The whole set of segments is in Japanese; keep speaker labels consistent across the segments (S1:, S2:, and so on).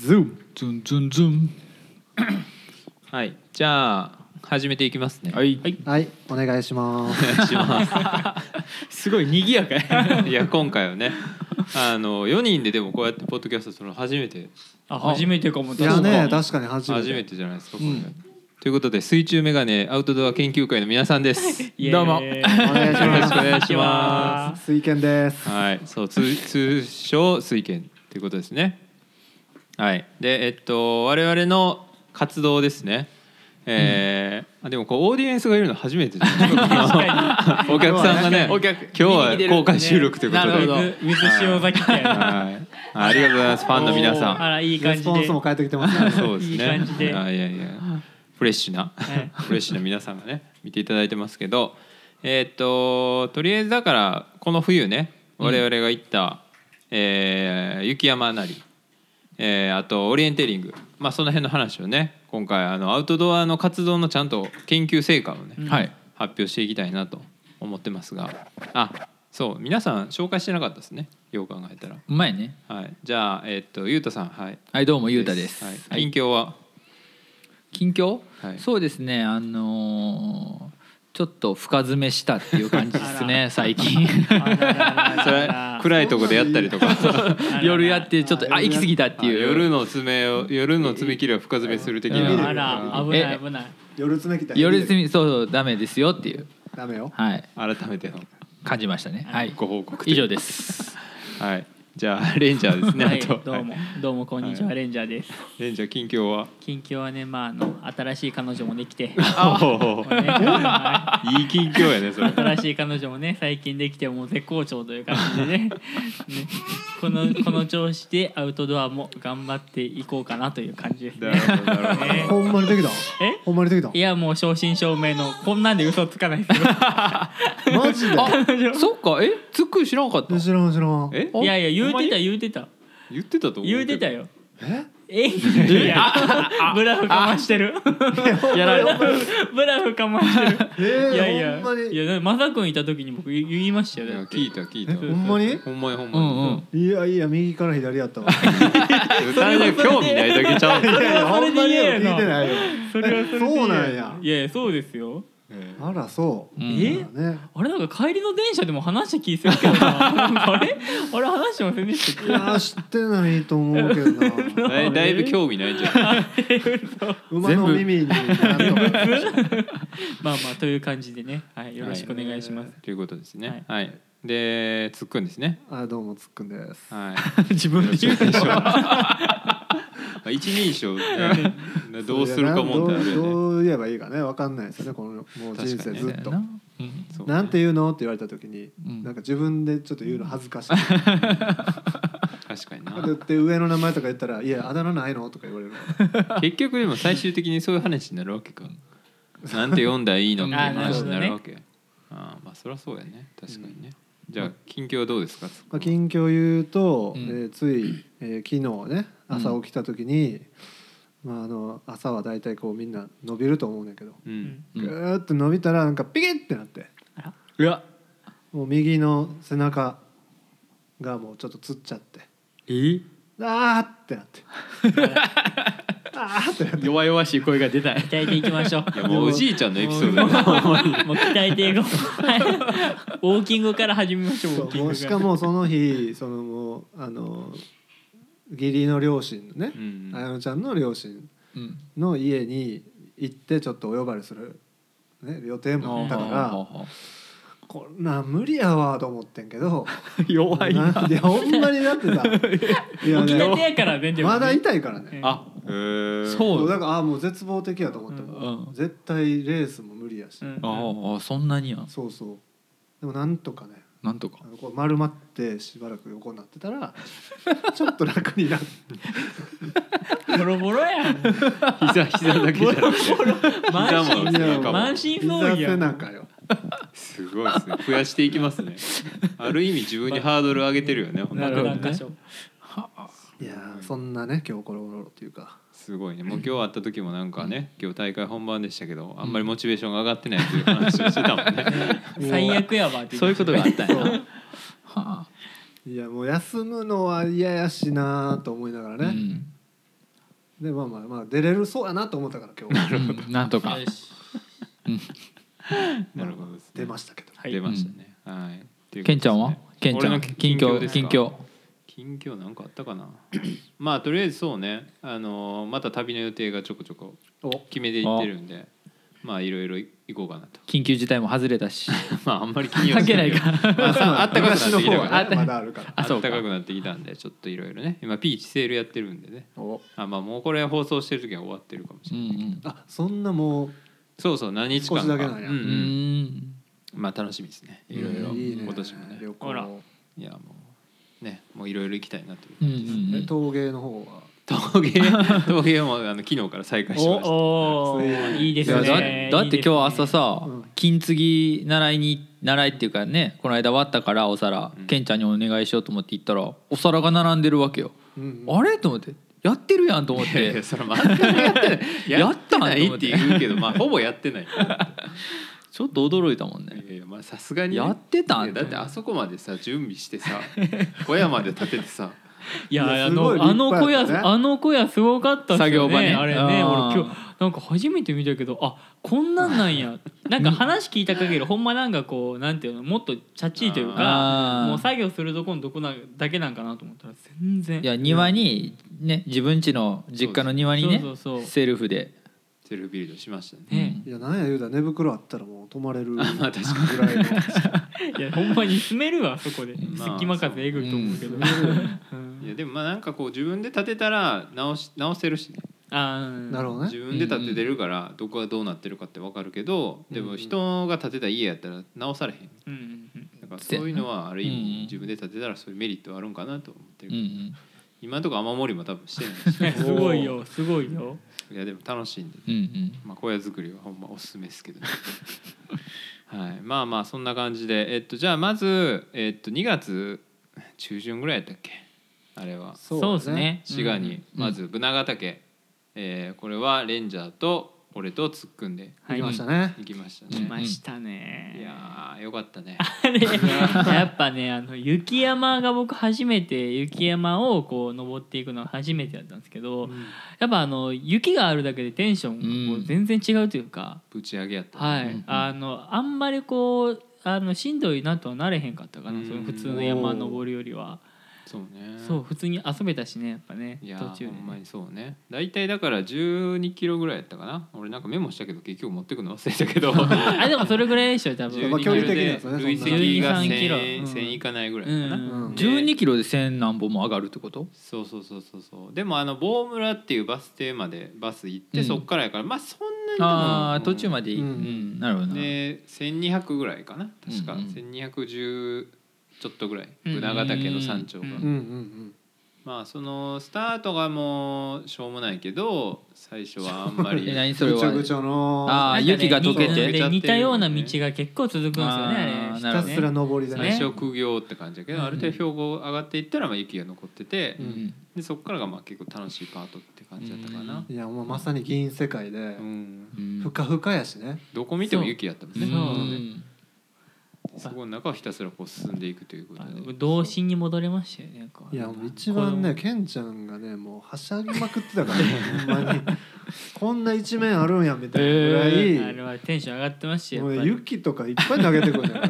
S1: ズーム
S2: ズンズンズン
S3: はい。じゃあ始めていきますね。
S2: はい。
S1: はい。お願い。します
S3: お願いします。
S2: すごい賑やかや。
S3: いや今回はね。あの4人ででもこうやってポッドキャストするの初めて。
S2: あ初めてかも。
S1: いやね
S2: 確か。
S1: 確かに初めて。
S3: 初めてじゃないですかこれ、
S2: うん
S3: ということで水中メガネアウトドア研究会の皆さんです。
S2: イエーイ。
S4: どうも。
S1: お願いします。
S3: よろしくお願いしま
S1: 水拳です。
S3: はい。そう通通称水拳ということですねはい。でえっと我々の活動ですね。えーあでもこうオーディエンスがいるの初めてじゃないです か お客さんがね
S4: お客
S3: 今日は公開収録ということで、
S4: なるほど。
S2: 水塩崎店
S3: はい、あありがとうございますファンの皆さん。
S2: あらいい
S1: レ
S2: 感じで。
S1: スポンスも変えてきてますね。
S3: そうですね。
S2: いい感じで。
S3: あいやいや、フレッシュな、
S2: はい。
S3: フレッシュな皆さんがね、見ていただいてますけど。えーっと、とりあえずだから、この冬ね、我々が行った。えー雪山なり。えーあとオリエンテーリング、まあ、その辺の話をね今回あのアウトドアの活動のちゃんと研究成果をね、
S4: はい。
S3: 発表していきたいなと思ってますが。あそう皆さん紹介してなかったですね。よう考えたら、
S4: うまいね。
S3: はい、じゃあ、えーっとゆうたさん。はい。
S4: はいどうもゆうたです。
S3: はい、近況は、
S4: 近況、
S3: はい。
S4: そうですね。あのーちょっと深詰めしたっていう感じですね最近。
S3: それ暗いとこでやったりとか。
S4: 夜やってちょっとあ行き過ぎたっていう。
S3: 夜の爪を夜の爪切りは深爪する的
S4: うん
S3: な
S2: あら危ない危ない。
S1: 夜詰めきた
S4: 夜休みそうそうダメですよっていう。
S1: ダメよ。
S4: はい。
S3: 改めての。
S4: 感じましたね。はい。
S3: ご報告
S4: 以上です。
S3: はいじゃあレンジャーですね、
S2: はいどうも
S3: はい。
S2: どうもこんにちは
S3: はい。
S2: レンジャーです。
S3: レンジャー近況は？
S2: 近況はねまああの新しい彼女もできて。い。
S3: いい近況やねそれ。
S2: 新しい彼女もね最近できてもう絶好調という感じでね。ね。このこの調子でアウトドアも頑張っていこうかなという感じですね。
S3: ほ
S1: んまにできた？
S2: え？
S1: ほんまにできた？
S2: いやもう正真正銘のこんなんで嘘つかないですよ。
S1: マジで？
S4: そっか。え？つっくり知らんかった？
S1: 知らん知らん。
S3: え？
S2: いやいや言うてた
S3: ほんまに？
S2: 言うてた。
S3: 言ってたと思う
S2: 言うてたよ。
S1: え？
S2: え？いや ブラフかましてる。
S4: やられた。
S2: ブラフかましてる。
S1: えー
S2: いやいやいやまさくんいた時に僕言言いましたよ。
S3: いや聞いた聞いた。
S1: え？ほんまに？
S3: ほんまにほん
S4: う
S3: まに、
S1: いやいや右から左やったわ。
S3: 興味ないだけちゃう
S1: いやいやほんまに聞いてないよ。
S2: そ
S1: うなんや。
S2: いやそうですよ。
S3: え
S1: あらそう。
S4: うん。
S2: え
S1: ね。
S2: あれなんか帰りの電車でも話した気するけどな。あれ？あれ話してませんでしたっ
S1: いや知ってないと思うけどな。
S3: えだいだいぶ興味ないんじゃない
S1: 馬の耳になんとか
S2: まあまあという感じでね、はい、よろしくお願いします。
S3: ということですね。はい、でつっくんですね。
S1: あどうもつっくんです。
S3: はい。
S2: 自分で言う
S3: 一人称一人称ね どうするか問題ある
S1: どう
S3: よね
S1: どう言えばいいかねわかんないですよねこのもう人生ずっと。
S4: なうん
S1: て言うの？って言われた時に、
S4: うん。
S1: なんか自分でちょっと言うの恥ずかしい。
S3: 確かにな。
S1: だって上の名前とか言ったら「いやあだ名ないの?」とか言われるわ
S3: 結局でも最終的にそういう話になるわけか。なんて読んだらいいのっていう話になるわけ。ああまあそりゃそうやね。確かにね、じゃあ近況はどうですか？
S1: まあ、近況言うと、
S4: うん。
S1: えーつい、えー昨日ね朝起きた時に、まあ、あの朝は大体こうみんな伸びると思うねんだけど。
S3: うん。
S4: うん。
S1: ぐーって伸びたらなんかピキッってなって。
S4: うわ
S1: もう右の背中がもうちょっとつっちゃって。
S4: え？
S1: あーってなって。あーってなって。
S4: 弱々しい声が出たい。
S2: 鍛えていきましょう。
S3: いやもうおじいちゃんのエピソード。だよ
S2: もう鍛えていこう。は いウォーキングから始めましょう。ウォーキング
S1: そうもうしかもその日そのもうあの義理の両親のね
S3: うん
S1: あやのちゃんの両親
S4: うん。
S1: の家に行ってちょっとお呼ばれする、ね、予定もあったからこんなん無理やわと思ってんけど
S4: 弱いな。
S1: なんでほんまにだってさ いや
S2: 起きたて
S1: ね
S2: やからね。でもね
S1: まだ痛いからね。
S4: あ
S3: へー。
S4: そう。
S1: だからあもう絶望的やと思っても、
S4: うん
S1: 絶対レースも無理やし、
S2: うん。
S4: ああそんなにや
S1: そうそう。でもなんとかね
S4: なんとか。
S1: こう丸まってしばらく横になってたら ちょっと楽になって
S2: ボロボロやん。
S3: 膝膝だけじゃなくて。
S2: 満
S3: 膝も
S2: 身
S3: 背中も。
S2: 満身創
S1: 膝
S2: 痍やん。
S1: 背中よ。
S3: すごいですね。増やしていきますね。ある意味自分にハードル上げてるよねほんと
S2: な
S4: るほどね
S1: いやーそんなね今日ころごろっていうか
S3: すごいね。もう 今日会った時もなんかね今日大会本番でしたけどあんまりモチベーションが上がってないという話をしてたもんね。
S2: 最悪やわって
S4: そういうことがあったんや。な
S1: そう。
S4: は あ
S1: いやもう休むのは嫌やしなと思いながらね、
S4: うん。
S1: でまあまあまあ出れるそうやなと思ったから今日
S4: うん。なんとか。
S3: なるほどね。
S1: 出ましたけど。
S2: はい。
S3: 出ましたね。はい。ね。
S4: ケンちゃんは？ケンちゃん。近況近況
S3: 近況なんかあったかな？まあとりあえずそうね。あのーまた旅の予定がちょこちょこ
S1: お。
S3: 決めていってるんでまあいろいろ行こうかなと。
S4: 緊急事態も外れたし。
S3: まああんまり気には
S4: 関係ないか。
S3: まあさあったかくなってきたから
S1: がねまだあるから。
S3: あ
S4: あそうか。
S3: ったかくなってきたんでちょっといろいろね。今ピーチセールやってるんでね。
S1: お。
S3: あまあもうこれ放送してる時は終わってるかもし
S4: う
S3: れない、
S4: ん
S1: あそんなもう
S3: そうそう何日間か。
S1: 少しだけなんや。
S3: うん
S4: う
S3: うん。ん
S4: うん。
S3: まあ楽しみですね。いろいろ。
S1: いいね。
S3: 今年もね。
S1: 旅
S2: あら
S1: 行
S3: いやもうねもういろいろ行きたいなという
S4: うんう
S3: 感じです、
S1: え
S4: ん
S1: 陶芸の方は？
S3: 陶芸？陶芸もあの昨日から再開しました。
S2: おおいいです
S4: いや
S2: ね。
S4: だだって今日朝さ
S1: うん。
S4: 金継ぎ習いに習いっていうかねこの間割ったからお皿
S3: うん。
S4: ケンちゃんにお願いしようと思って行ったらお皿が並んでるわけよ。
S1: うん
S4: あれ？と思って。やってるやんと思っ
S3: いやい
S4: て
S3: やそれ全くやってない。
S4: や
S3: や
S4: っ
S3: ったてない
S4: んと思って。
S3: って言うけどまあほぼやってない
S4: ちょっと驚いたもん
S3: い
S4: ね
S3: やいやまあさすがにね、
S4: やってた？ん
S3: いやだってあそこまでさ準備してさ 小屋まで建ててさ。
S2: いや
S1: いや
S2: あ
S1: すごい
S2: のあの小屋
S1: 立派やったね。
S2: あの小屋すごかったっすよね。
S4: 作業場ね。
S2: あれね
S4: あー
S2: 俺今日なんか初めて見たけどあこんなんなんや。なんか話聞いた限りほんまなんかこうなんていうのもっとチャッチーという
S4: あ
S2: か
S4: ー。
S2: もう作業するとこのどこなだけなんかなと思ったら全然。
S4: いや庭にね自分家の実家の庭にね
S2: そうそうそう。
S4: セルフで
S3: セルフビルドしましたね。
S2: ね
S1: いやなんや言うたら寝袋あったらもう泊まれる ぐらい
S3: まあ確
S1: の。
S2: いやほんまに住めるわそこで。
S3: まあ
S2: 隙間風えぐいと思うけど、
S3: いやでもまあなんかこう自分で建てたら直し直せるしね。
S2: あー。
S1: なるほどね。
S3: 自分で建ててるからどこがどうなってるかって分かるけどでも人が建てた家やったら直されへん。
S2: うんうんうん。
S3: だからそういうのはある意
S4: うん
S3: 味自分で建てたらそういうメリットはあるんかなと思ってる。けど
S4: うんうん
S3: 今のところ雨漏りも多分してないし
S2: すごいよすごいよ。
S3: いやでも楽しいんで
S4: うんうん。
S3: まあ、小屋作りはほんまおすすめですけど、ね、はい。まあまあそんな感じで。えっとじゃあまず、えっと、2月中旬ぐらいやったっけ？あれは。
S2: そうですね。
S3: 滋賀に。まず船ヶ岳、えーこれはレンジャーと俺と突っ組んで。
S2: はい。
S1: 行きましたね。
S3: 行きました
S2: 来
S3: ね、
S2: ましたね。
S3: いやーよかったね。
S2: あれ。やっぱねあの雪山が僕初めて雪山をこう登っていくのが初めてだったんですけど、
S1: うん。
S2: やっぱあの雪があるだけでテンションがこう全然違うというか、
S3: ぶち上げやった、
S2: はい、
S4: うん。
S2: あのあんまりこうあのしんどいなとはなれへんかったかな、
S3: うん。
S2: その普通の山登るよりは、
S3: そうね。
S2: そう普通に遊べたしねやっぱね
S3: いや
S2: 途中で
S3: ーほんまにそうね。大体だから12キロぐらいやったかな。俺なんかメモしたけど結局持ってくの忘れたけど。
S2: あでもそれぐらいでしょ多分。
S1: まあ
S3: 12
S1: 距離的には
S3: で
S1: そうね
S3: 累積が
S2: 12 3キロ。
S3: 1000
S2: うん。
S3: 1000いかないぐらいかな、
S2: うん
S3: で
S4: 12キロで1000何本も上がるってこと？
S3: そうそうそうそうそう。でもあの棒村っていうバス停までバス行って、
S4: うん。
S3: そっからやからまあそんなにでも。
S4: ああ途中までいい、
S1: う
S4: うんんなるほど。な
S3: で1200ぐらいかな確か、
S4: うんうん。
S3: 1210ちょっとぐらい。
S2: うん。
S3: 船ヶ岳の山頂が、
S2: うん
S1: うんうん。
S3: まあそのスタートがもうしょうもないけど最初はあんまり。
S4: え何
S1: うん
S4: それは？
S1: ぐちょぐちょの。
S4: あー
S2: なんかね
S4: 雪が溶けて
S2: 似で似たような道が結構続くんですよね
S1: ひたすら上りで
S3: 最
S1: ね。
S3: 初苦行って感じだけど、
S2: うん。
S3: ある程度標高上がっていったらまあ雪が残ってて、でそこからがまあ結構楽しいパートって感じだったかな、
S1: いやもうまさに銀世界でふかふかやしね。
S3: どこ見ても雪やったもんね
S2: そ
S3: この中をひたすらこう進んでいくということ
S2: あ
S3: で
S2: の童心に戻れましたよねこう
S1: いやもう一番ねケンちゃんがねもうはしゃぎまくってたからねほんまに。こんな一面あるんやみたいなぐらい、
S2: あれはテンション上がってましたよ
S1: もう雪とかいっぱい投げてくるね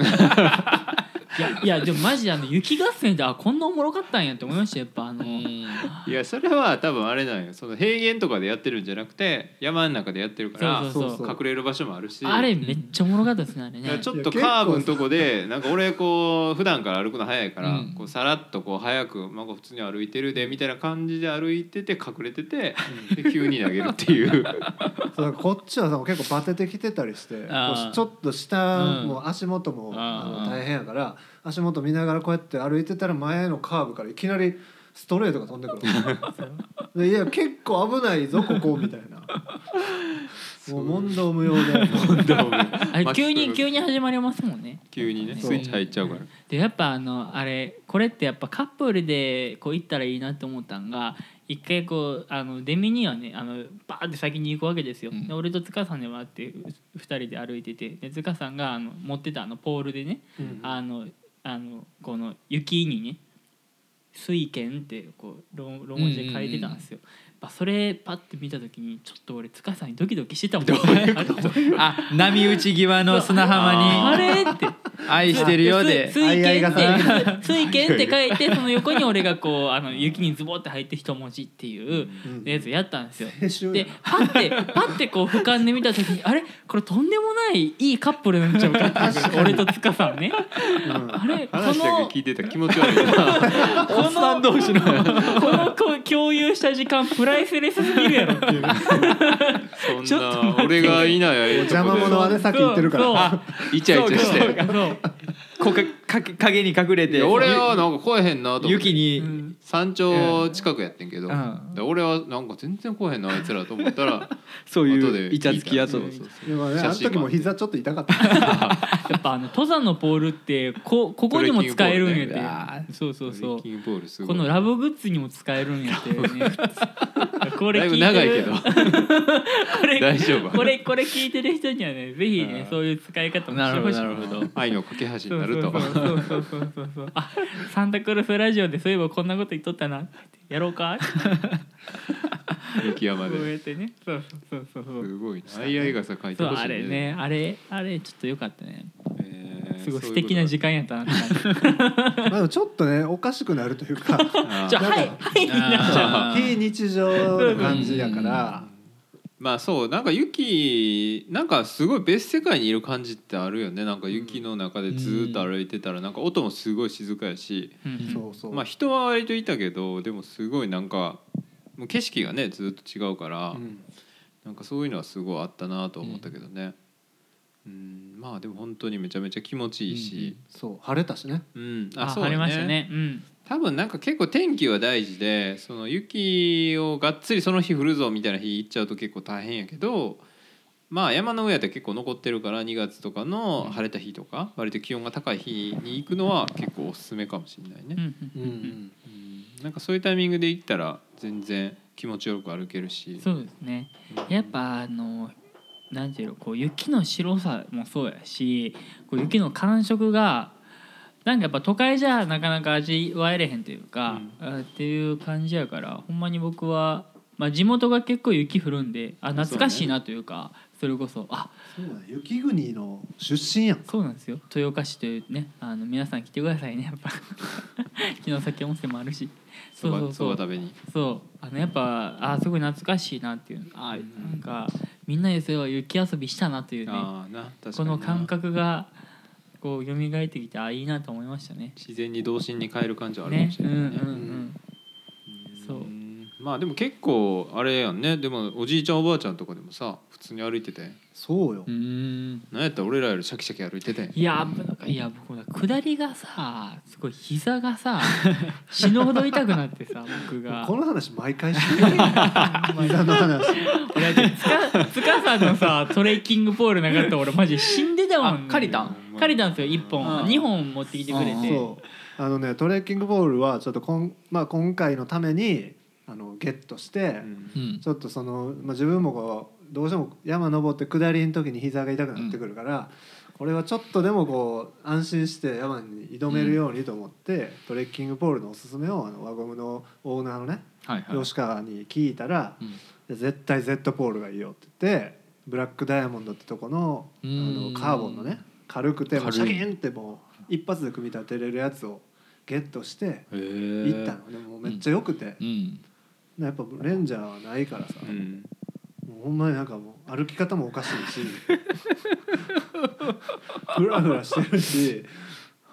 S2: いやでもマジであの雪合戦ってあこんなおもろかったんやって思いましたやっぱあの、
S3: いやそれは多分あれなんよ。その平原とかでやってるんじゃなくて山の中でやってるから
S2: そうそう
S1: そう。
S3: 隠れる場所もあるし。
S2: あれめっちゃおもろかったですねあれね。
S3: ちょっとカーブのとこでなんか俺こう普段から歩くの早いから、
S4: うん。
S3: こうさらっとこう早く、まあ、普通に歩いてるでみたいな感じで歩いてて隠れててで急に投げるっていう。
S1: そうこっちはさ結構バテてきてたりしてちょっと下
S2: うん。
S1: もう足元も、
S2: あ
S1: の大変やから足元見ながらこうやって歩いてたら前のカーブからいきなりストレートが飛んでくる。でいや結構危ないぞここみたいな。もう問答無用で。
S2: あれ急に急に始まりますもんね。
S3: 急にねスイッチ入っちゃうから。
S2: でやっぱあのあれこれってやっぱカップルでこう行ったらいいなって思ったんが一回こうあのデミにはねあのバーって先に行くわけですよ、
S4: うん。
S2: で俺と塚さんで回って2人で歩いてて。で塚さんがあの持ってたあのポールでね
S1: うん。
S2: あのあのこの雪にね水拳ってこうローローマ字で書いてたんですよ。まあそれパッて見た時にちょっと俺塚さんにドキドキしてたもん。
S4: あ波打ち際の砂浜
S2: あ
S4: に
S2: れって。
S4: 愛してるようで。
S2: 水水拳って水拳って書いてその横に俺がこうあの雪にズボって入って一文字っていう
S1: うん。
S2: やつやったんですよ。でパッてパッてこう俯瞰で見た時にあれ？これとんでもないいいカップルなんちゃうか俺と塚さんね。
S1: うん。
S2: あれこの
S3: け聞いてたら気持ち悪いな。
S2: この同士の。この共有した時間プライスレスすぎるやろっていう。
S3: そんな俺がいない。間
S1: 邪魔者はねさっき言ってるから。
S3: イチャイチャして
S4: こかか影に隠れて。
S3: 俺はなんか来えへんなと思って。
S4: 雪に、
S2: うん
S3: 山頂近くやってんけど、
S4: うん。
S3: で俺はなんか全然来えへんなあいつらと思ったら
S4: そうい
S3: 後で
S4: うイチャつきやつを。
S3: そうそうそう。
S1: でもねあの時も膝ちょっと痛かった。
S2: やっぱあの登山のポールってこ ここにも使えるんや
S3: トレッキングポール
S2: って。そうそうそう。
S3: トレッ。キングボールすごい。
S2: このラブグッズにも使えるんやってね。これ
S3: だいぶ
S2: 聞いてる
S3: 長いけど。
S2: これ
S3: 大丈夫。
S2: これこれ聞いてる人にはねぜひね
S3: うん
S2: そういう使い方も
S4: なるほど
S2: してほしい
S4: なるほど。
S3: 愛の架け橋
S2: そう
S3: になると。
S2: そうそうそうそうそうそう。あサンタクロースラジオでそういえばこんなこと言っとったなってやろうか
S3: 雪山で
S2: やってねそうそうそうそう
S3: すごいな相合い傘書いてほしい
S2: そうあれねあれあれちょっとよかったね
S3: えー
S2: すごい素敵な時間やったなって感じ
S1: まあちょっとねおかしくなるというか
S3: あー
S2: じゃはいはいになっちゃう
S1: 非日常の感じやから
S3: まあそうなんか雪なんかすごい別世界にいる感じってあるよね。なんか雪の中でずーっと歩いてたらなんか音もすごい静かやし、
S2: うん。
S1: そうそう。
S3: まあ人は割といたけどでもすごいなんかもう景色がねずっと違うから、
S1: うん
S3: なんかそういうのはすごいあったなと思ったけどね、うん、まあでも本当にめちゃめちゃ気持ちいいし、
S1: そう晴れたしね。
S3: うん。
S2: あ
S3: そうだ
S2: 晴れましたね。うん
S3: 多分なんか結構天気は大事でその雪をがっつりその日降るぞみたいな日行っちゃうと結構大変やけどまあ山の上やったら結構残ってるから2月とかの晴れた日とか割と気温が高い日に行くのは結構おすすめかもしれないね、
S2: うん
S1: う
S2: ん
S3: なんかそういうタイミングで行ったら全然気持ちよく歩けるし。
S2: そうですね。やっぱあのなんていうのこう雪の白さもそうやしこう雪の感触がなんかやっぱ都会じゃなかなか味わえれへんというか、あっていう感じやからほんまに僕は、まあ、地元が結構雪降るんであ懐かしいなというかそれこそあ
S1: そうだね。雪国の出身やん
S2: そうなんですよ。豊岡市というねあの皆さん来てくださいねやっぱ。城崎温泉もあるし。
S3: そ
S2: うそうそう。
S3: ば食べに。
S2: そう。あのやっぱあすごい懐かしいなっていう。あなんかみんなでそれは雪遊びしたなというね。
S3: ああな確かに
S2: こ
S3: な
S2: の感覚がこう蘇ってきてあいいなと思いましたね。
S3: 自然に童心に変える感じはあるかも
S2: ねうんうん
S3: しれないね。
S2: うんそう
S3: うんまあでも結構あれやんね。でもおじいちゃんおばあちゃんとかでもさ普通に歩いてて。
S1: そうよ。
S4: うーん。
S3: なんやったら俺らよりシャキシャキ歩いてて。ん
S2: いやなんかいや僕も下りがさすごい膝がさ 死ぬほど痛くなってさ僕が。
S1: この話毎回してる 膝の話。
S2: だって塚塚さんのさトレッキングポールなかったら俺マジ死んでたもん、ね、
S4: あ借りたん？
S2: 借りたんですよ1本。
S4: うん。
S2: 2本持ってきてくれて。
S1: そう。あのねトレッキングボールはちょっとこん、まあ、今回のためにあのゲットして、ちょっとその、まあ、自分もこうどうしても山登って下りの時に膝が痛くなってくるから、これはちょっとでもこう安心して山に挑めるようにと思って、トレッキングポールのおすすめをあの輪ゴムのオーナーのね
S4: はいはい。
S1: 吉川に聞いたら
S4: うん「
S1: 絶対 Z ポールがいいよ」って言ってブラックダイヤモンドってとこのあ
S4: うん。
S1: のカーボンのね軽くてもうシャキーンってもう一発で組み立てれるやつをゲットして行ったの。でもめっちゃ良くて、
S4: うん
S1: やっぱレンジャーはないからさ、
S3: うん。
S1: もうほんまになんかもう歩き方もおかしいし。フラフラしてるし。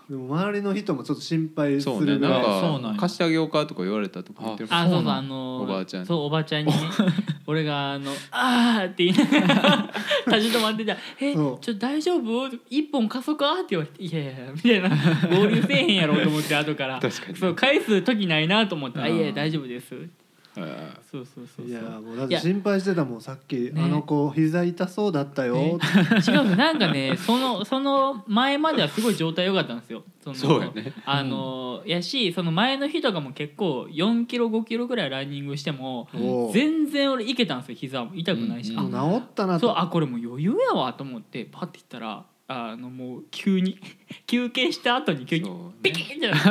S1: でも周りの人もちょっと心配す
S3: そうねなん
S1: るぐらい、
S4: そうなんや。
S3: か貸してあげようかとか言われたとか言ってる
S2: あそうそう
S4: そうな
S2: あの
S3: おばあちゃんに。
S2: そうおばあちゃんにね。俺があの「あー」って言いながら立ち止まってたら「えちょっと大丈夫一本貸そうか?」って言われて「いやいやいや」みたいな合流せえへんやろうと思って後から。
S3: 確かに
S2: そう返す時ないなと思って「あ
S4: うん
S2: いやいや大丈夫です」
S3: へ
S2: そうそうそうそう。
S1: いやもうだって心配してたもんさっき、
S2: ね。
S1: あの子膝痛そうだったよ。
S2: ね。
S1: って、
S2: 違うのなんかね そのその前まではすごい状態良かったんですよ。その
S3: そうやね。
S2: あの、やしその前の日とかも結構4キロ5キロぐらいランニングしても
S1: おう。
S2: 全然俺いけたんですよ膝も。痛くないし、
S4: うん
S2: あ
S1: もう治ったなと。
S2: そうあこれもう余裕やわと思ってパッて行ったらあのもう急に 休憩した後に急に
S3: そうね。
S2: ピキンってな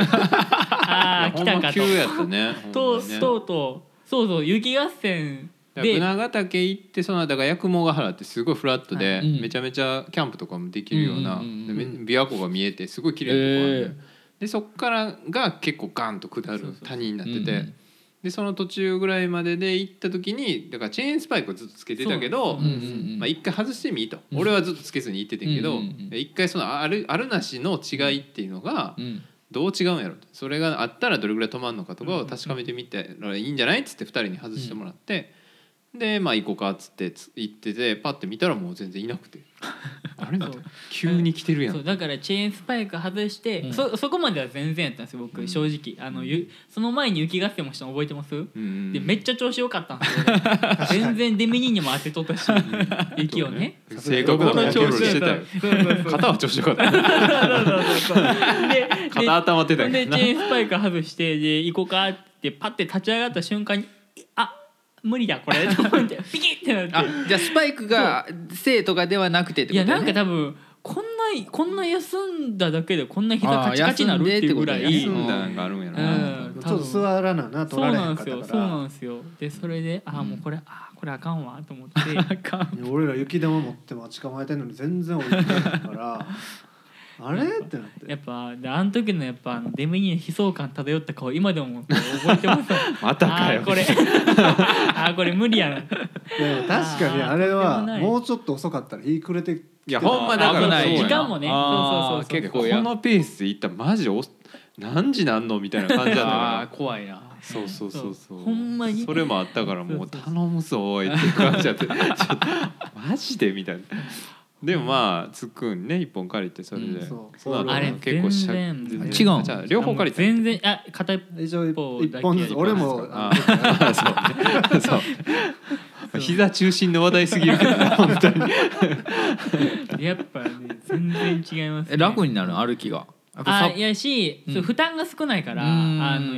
S2: ああ来たかと。
S3: 急やったね。んまにね。
S2: とうとうそうそう雪合戦で。
S3: 船ヶ岳行ってその後だから八雲ヶ原ってすごいフラットで、
S4: はい。うん。
S3: めちゃめちゃキャンプとかもできるような、
S4: うんうんうんうん。
S3: でめ琵琶湖が見えてすごい綺麗なとこある、
S4: えー。
S3: でそっからが結構ガンと下る
S2: そうそう
S3: 谷になってて、
S4: うんうん。
S3: でその途中ぐらいまでで行った時にだからチェーンスパイクをずっとつけてたけど
S2: そう。
S4: うんうんうん
S3: まあ、一回外してみいと、
S4: うん。
S3: 俺はずっとつけずに行っててんけど、
S4: うんうんうん
S3: 一回そのあるあるなしの違いっていうのが
S4: うん
S3: どう違うんやろとそれがあったらどれぐらい止まるのかとかを確かめてみたらいいんじゃないっつって2人に外してもらって、でまあ行こうかっつってつ行っててパッて見たらもう全然いなくて。あれ
S2: そう
S3: 急に来てるやん。
S2: そうだからチェーンスパイク外して、
S4: うん。
S2: そそこまでは全然やったんですよ僕、
S3: うん。
S2: 正直。あのゆその前に雪合戦もしたの覚えてます、
S3: うんうん
S2: でめっちゃ調子良かったんですよ。全然デミニーにも当てとったし 雪をね。
S3: そう正確なコントロールしてた。よ
S2: そうそうそう。
S3: 肩は調子よかった。
S2: そうそうそうでで
S3: 肩頭ってた
S2: でチェーンスパイク外してで行こうかってパッて立ち上がった瞬間にあ無理だこれ。と思ってピキッてなって。
S4: あじゃあスパイクが生とかではなくてって
S2: いや
S4: ことだよね
S2: なんか多分こんなこんな休んだだけでこんな膝カチカチになるっていうぐらい
S4: あー休
S3: 休んだなんかあるんやろ
S2: う
S3: な、
S2: ん
S1: ちょっと座らなな取
S2: そう
S1: ら。れへ
S2: なんんですよ。
S1: かったか
S2: そうな
S1: ら
S2: んですよ。でそれでああもうこれあーこれあかんわと思って。
S4: あかん
S1: いや俺ら雪玉持って待ち構えてんのに全然降りてないからあれ？ってなって。
S2: やっぱであの時のやっぱあのデミニーの悲壮感漂った顔今でも覚えてます
S3: またかよ。
S2: あーこれ。あーこれ無理やな。
S1: でも確かにあれ
S2: あ
S1: は
S2: も
S1: うちょっと遅かったら日暮れて
S3: いやほんまだから
S4: 危ない。
S3: そうや
S2: 時間もね。
S4: あー
S2: そうそうそうそう。
S4: 結構や
S3: このペースで行ったらマジお何時なんのみたいな感じだった
S4: 怖いな。
S3: そうそうそうそう。
S2: ほんまに。
S3: それもあったからもう
S2: そうそう
S3: 頼むぞおいって感じだって。ちょっとマジで？みたいなでもまあつっくんね一本借りてそれで、
S1: うんそう。
S3: その後
S2: あれ
S3: 結構しゃ
S2: 全然
S3: 全
S4: 違うん。
S3: じゃあ両方借りた
S2: 全然あ片一
S1: 一
S2: 方
S1: 一本ずつ
S2: だけ
S1: 俺も
S3: ああそう。ねそう。膝中心の話題すぎるけどな 本当に。
S2: やっぱね全然違います、ね、
S4: え楽になるの？歩きが。やっぱさ
S2: あいやし、
S4: うん。
S2: そう負担が少ないから、
S4: うん。
S2: あの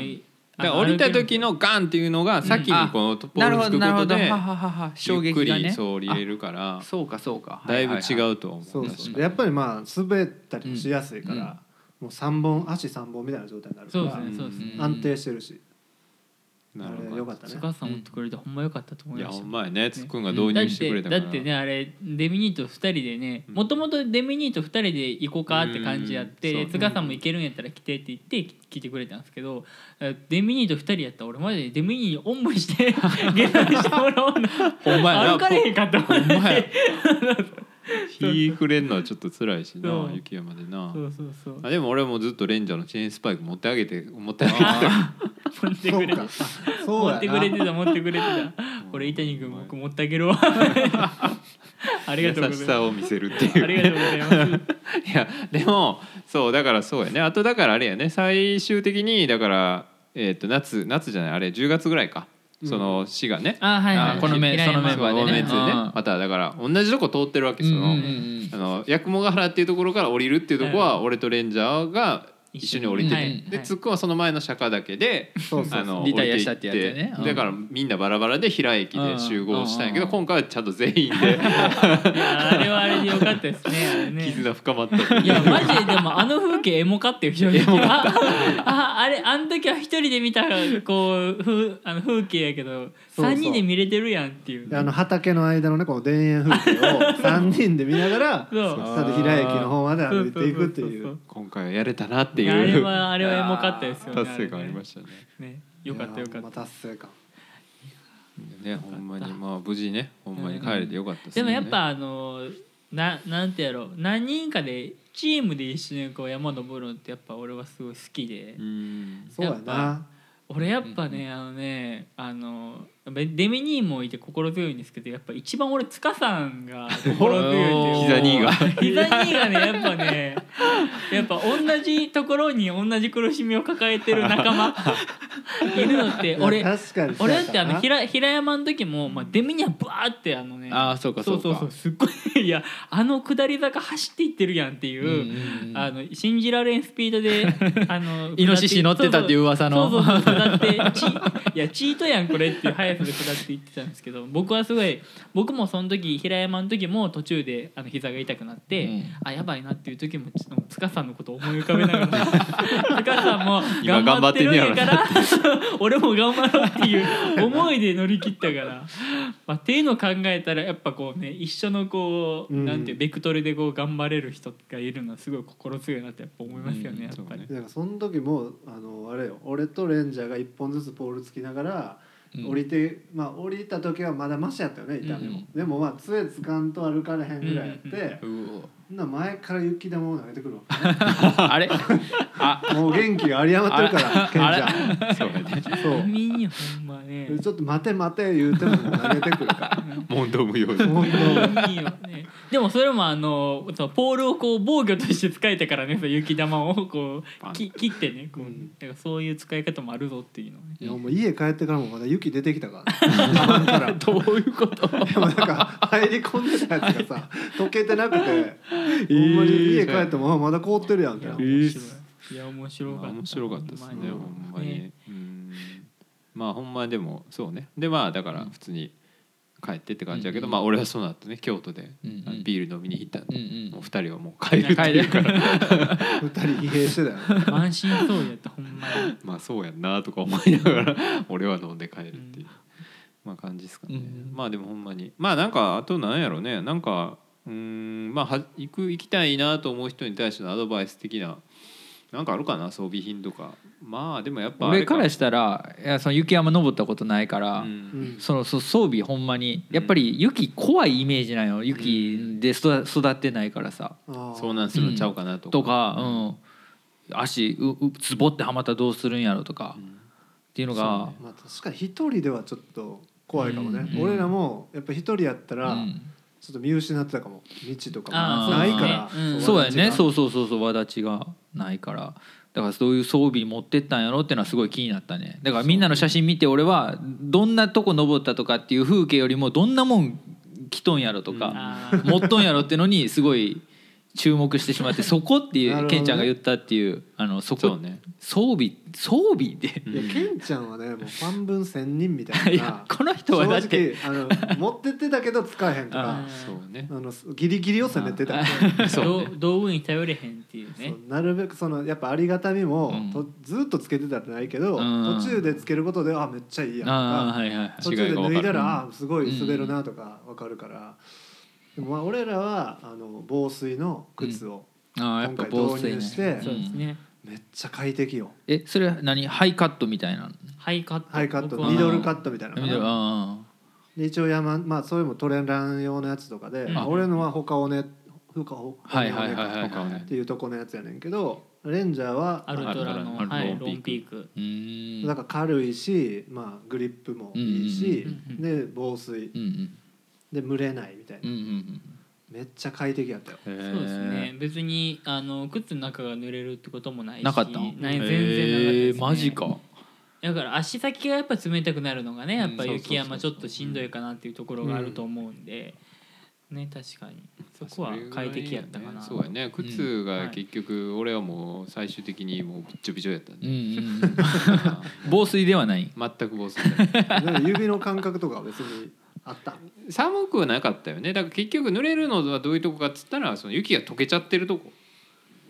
S3: だから降りた時のガンっていうのが先にこのポールつくことでゆっくり
S4: 撃がね。
S3: そう降りれるから。
S4: あそうかそうか。
S3: だいぶ違
S4: う
S3: うと思う。
S1: そうそう。やっぱりまあ滑ったりもしやすいから、
S4: うん。
S1: もう三本足三本みたいな状態になるから安定してるし、あ
S3: なるほど。
S1: れよかったね。
S2: 塚さん持ってくれてほんま良かったと思
S3: いや
S2: いました
S3: ほんまやね。つっくんが導入してくれたから。
S2: だってだってねあれデミニーと2人でね
S3: うん。
S2: もともとデミニーと2人で行こうかって感じやって
S3: うん
S2: で塚さんも行けるんやったら来てって言って来てくれたんですけどデミニーと2人やったら俺マジでデミニーにおんぶして 下山してもらおうな。
S4: ほんまやな
S2: 歩かれへんかった。
S4: ほんまや。
S2: ね
S3: 日暮れんのはちょっと辛いしな
S2: そう。
S3: 雪山でな。
S2: そうそうそう。
S3: あでも俺もずっとレンジャーのチェーンスパイク持ってあげて持ってあげてた
S2: 持ってくれて持ってくれてた持ってくれてた。俺伊谷君僕持ってあげるわ。ありがとうご
S3: 優し
S2: ざいま
S3: さを見せるって
S2: す
S3: いう。
S2: ありがとうございます
S3: いやでもそうだからそうやね。あとだからあれやね。最終的にだから、えー、と夏夏じゃないあれ10月ぐらいか、その市がね。
S2: あはいはい。
S4: あこのメそのメンバーでね。
S3: ね
S4: うん。
S3: まただから同じとこ通ってるわけその,、
S4: うんうんうん
S3: あの八雲ヶ原っていうところから降りるっていうところは、俺とレンジャーが一緒に降りてて、
S2: はいはい。
S3: でつっくんはその前の釈迦岳で
S1: そうそうそう。
S3: あの
S4: リタイアしたってやつやね。
S3: 降りていって
S4: うん。
S3: だからみんなバラバラで平駅で集合したんやけど、
S4: うん
S3: 今回はちゃんと全員で。
S2: いやあれはあれでよかったですねあれね。
S3: 絆深まった
S2: いやマジででもあの風景エモかっていう正直あああれあの時は一人で見たこう風あの風景やけど
S1: そうそう。
S2: 三人で見れてるやんっていう
S1: であの畑の間のねこの田園風景を 三人で見ながら
S2: そう。
S1: ちゃんと平駅の方まで歩いていくってい
S2: そう
S3: 今回はやれたなってい
S2: あれ
S3: う
S2: はあれはエモかったですよね
S3: 達成感ありましたね。
S2: たね。よかったよかった。
S1: まあ達成感。
S3: ねほんまにまあ無事ねほんまに帰れてよかった
S2: でも
S3: ね。
S2: やっぱあのななんてやろう。何人かでチームで一緒にこう山登るのってやっぱ俺はすごい好きで、
S3: うん。
S1: そうや
S2: やっぱ
S1: な
S2: 俺やっぱね、あのねあのデミニーもいて心強いんですけどやっぱ一番俺塚さんが心強いっていう
S3: 膝兄が。
S2: 膝兄がねやっぱねやっぱ同じところに同じ苦しみを抱えてる仲間 いるのって俺俺だってあの
S1: 平
S2: 平平山の時も、まあ、デミニーはブワーってあのね
S4: あーそうかそうか。
S2: そうそうすっごいいやあの下り坂走っていってるやんっていう、
S4: うんうんうん。
S2: あの信じられんスピードであの
S4: イノシシ乗ってたっていう噂の。
S2: そうそうそうそうだってチいやチートやんこれっていう速速で下っていってたんですけど僕はすごい僕もその時平山の時も途中であの膝が痛くなって、
S4: うん。
S2: あやばいなっていう時もちょっと塚さんのことを思い浮かべながら 塚さんも
S3: 今
S2: 頑張ってるんやか
S3: 頑
S2: ら 俺も頑張ろうっていう思いで乗り切ったから、まあ、っていうのを考えたらやっぱこうね一緒のこう、
S1: うん。
S2: なんていうベクトルでこう頑張れる人がいるのはすごい心強いなってやっぱ思いますよね、
S3: うん
S2: やっぱり。
S1: だからその時もあのあれよ俺とレンジャーが一本ずつポールつきながら、
S4: うん
S1: 降りてまあ降りた時はまだマシやったよね痛みも、
S4: うん
S1: でもまあ杖つかんと歩かれへんぐらいやって、
S2: うん。
S4: う
S1: ほんなら前から雪玉を投げてくるわ
S4: あれ？あ。
S1: もう元気が有り余ってるからケンちゃん
S3: そう
S1: そう。
S2: ほんまね。
S1: ちょっと待て待て言うても投げてくるから。
S3: 問答無用で
S1: 本当
S2: いいよね。でもそれもあのそうポールをこう防御として使えたからね、そう雪玉をこうき切ってね、こう、
S1: うん。
S2: だからそういう使い方もあるぞっていうのをね。
S1: いやもう家帰ってからもまだ雪出てきたから、ね、カバンから
S4: どういうこと？
S1: でもなんか入り込んでたやつがさ溶けてなくて、ほんまに家帰ってもあまだ凍ってるやんみ
S2: いや面白い。い。や面白かった。
S3: 面白かったですね
S2: ほんまに。
S3: うん。まあほんまにでもそうね。でまあだから普通に帰ってって感じだけど、
S4: うん
S3: まあ俺はその後ね京都でビール飲みに行ったんで、
S4: うんうん。
S3: もう二人はもう帰るっていうから。
S1: 二人疲弊してたよ。ね
S2: 満身創痍やったほんまに。
S3: まあそうやんなとか思いながら俺は飲んで帰るっていう、まあ感じですかね、
S4: うん
S3: まあでもほんまに。まあなんかあとなんやろね。なんかうーんまあは行く行きたいなと思う人に対してのアドバイス的ななんかあるかな？装備品とかまあでもやっぱ
S4: 俺からしたらいやその雪山登ったことないから、
S3: うん。
S1: うん。
S4: そのそ装備ほんまにやっぱり雪怖いイメージなんよ。雪で育育ってないからさ。
S3: 遭難するんちゃうかなと。か、
S4: とか、うん、足ううズボってはまったらどうするんやろとか、
S3: うん。
S4: っていうのが
S3: ね。
S1: まあ確かに一人ではちょっと怖いかもね、
S4: うん。
S1: 俺らもやっぱ一人やったら
S4: うん。
S1: ちょっと見失ってたかも。道とか
S2: あ
S1: も
S4: ー。
S1: ないから
S2: そう
S4: やね。
S1: う
S4: そうそうそうそうわちがないからだからそういう装備持ってったんやろっていうのはすごい気になったね。だからみんなの写真見て俺はどんなとこ登ったとかっていう風景よりもどんなもん着とんやろとか、持っとんやろってのにすごい注目してしまって そこっていう、ケンちゃんが言ったっていうあのそこ
S3: ね。
S4: 装備装備で、
S1: いやケンちゃんはねもうファン分千人みたいな。い
S4: やこの人はだって
S1: あの 持ってってたけど使えへんと
S2: あ
S1: か
S2: ー。
S3: そうね。
S1: あのギリギリを攻めてた。
S2: 道道具に頼れへんっていうね。
S1: なるべくそのやっぱありがたみも、
S4: うん。
S1: とずっとつけてたってないけど、
S4: うん。
S1: 途中でつけることであめっちゃいいやんとか
S4: ああはいはい。
S1: 途中で脱いだらあすごい滑るなとかわかるから、でもまあ俺らはあの防水の靴を
S4: ああやっぱ防水ね。
S1: 今回導入して
S2: そうですね。
S1: めっちゃ快適よ、
S4: えそれは何？ハイカットみたいな
S2: ハイカット。
S1: ハイカット
S2: 僕は
S1: ミドルカットみたいなのかな。
S4: あ
S1: で一応山まあそれもトレラン用のやつとかで、
S2: うん。
S1: 俺のは他をね他を
S4: はいはいはいはい
S3: 他をね
S1: っていうとこのやつやねんけどレンジャーは
S2: アルトラの
S3: アルトラ
S2: はい
S3: ロンピーク。
S2: ロンピーク。
S4: うーん
S1: だから軽いし、まあ、グリップもいいし、
S2: うんうん。
S1: で防水。
S4: うんうん
S1: で蒸れないみたいな、
S4: うんうん
S1: めっちゃ快適やったよ。
S3: そう
S2: ですね。別にあの靴の中が濡れるってこともないし
S4: なかった？
S2: ない全然なかった
S4: へ
S2: です、ね、
S4: ーマジか。
S2: だから足先がやっぱ冷たくなるのがねやっぱ
S3: うん
S2: 雪山ちょっとしんどいかなっていうところがあると思うんで、ね確かに。そこは快適やったかな。
S3: そうやね。靴が結局俺はもう最終的にもうびっちょびちょやったん
S4: うん
S3: で、
S4: うんうん。防水ではない。
S3: 全く防水
S1: 指の感覚とかは別にあった。
S3: 寒くはなかったよね。だから結局濡れるのはどういうとこかっつったらその雪が溶けちゃってるとこ、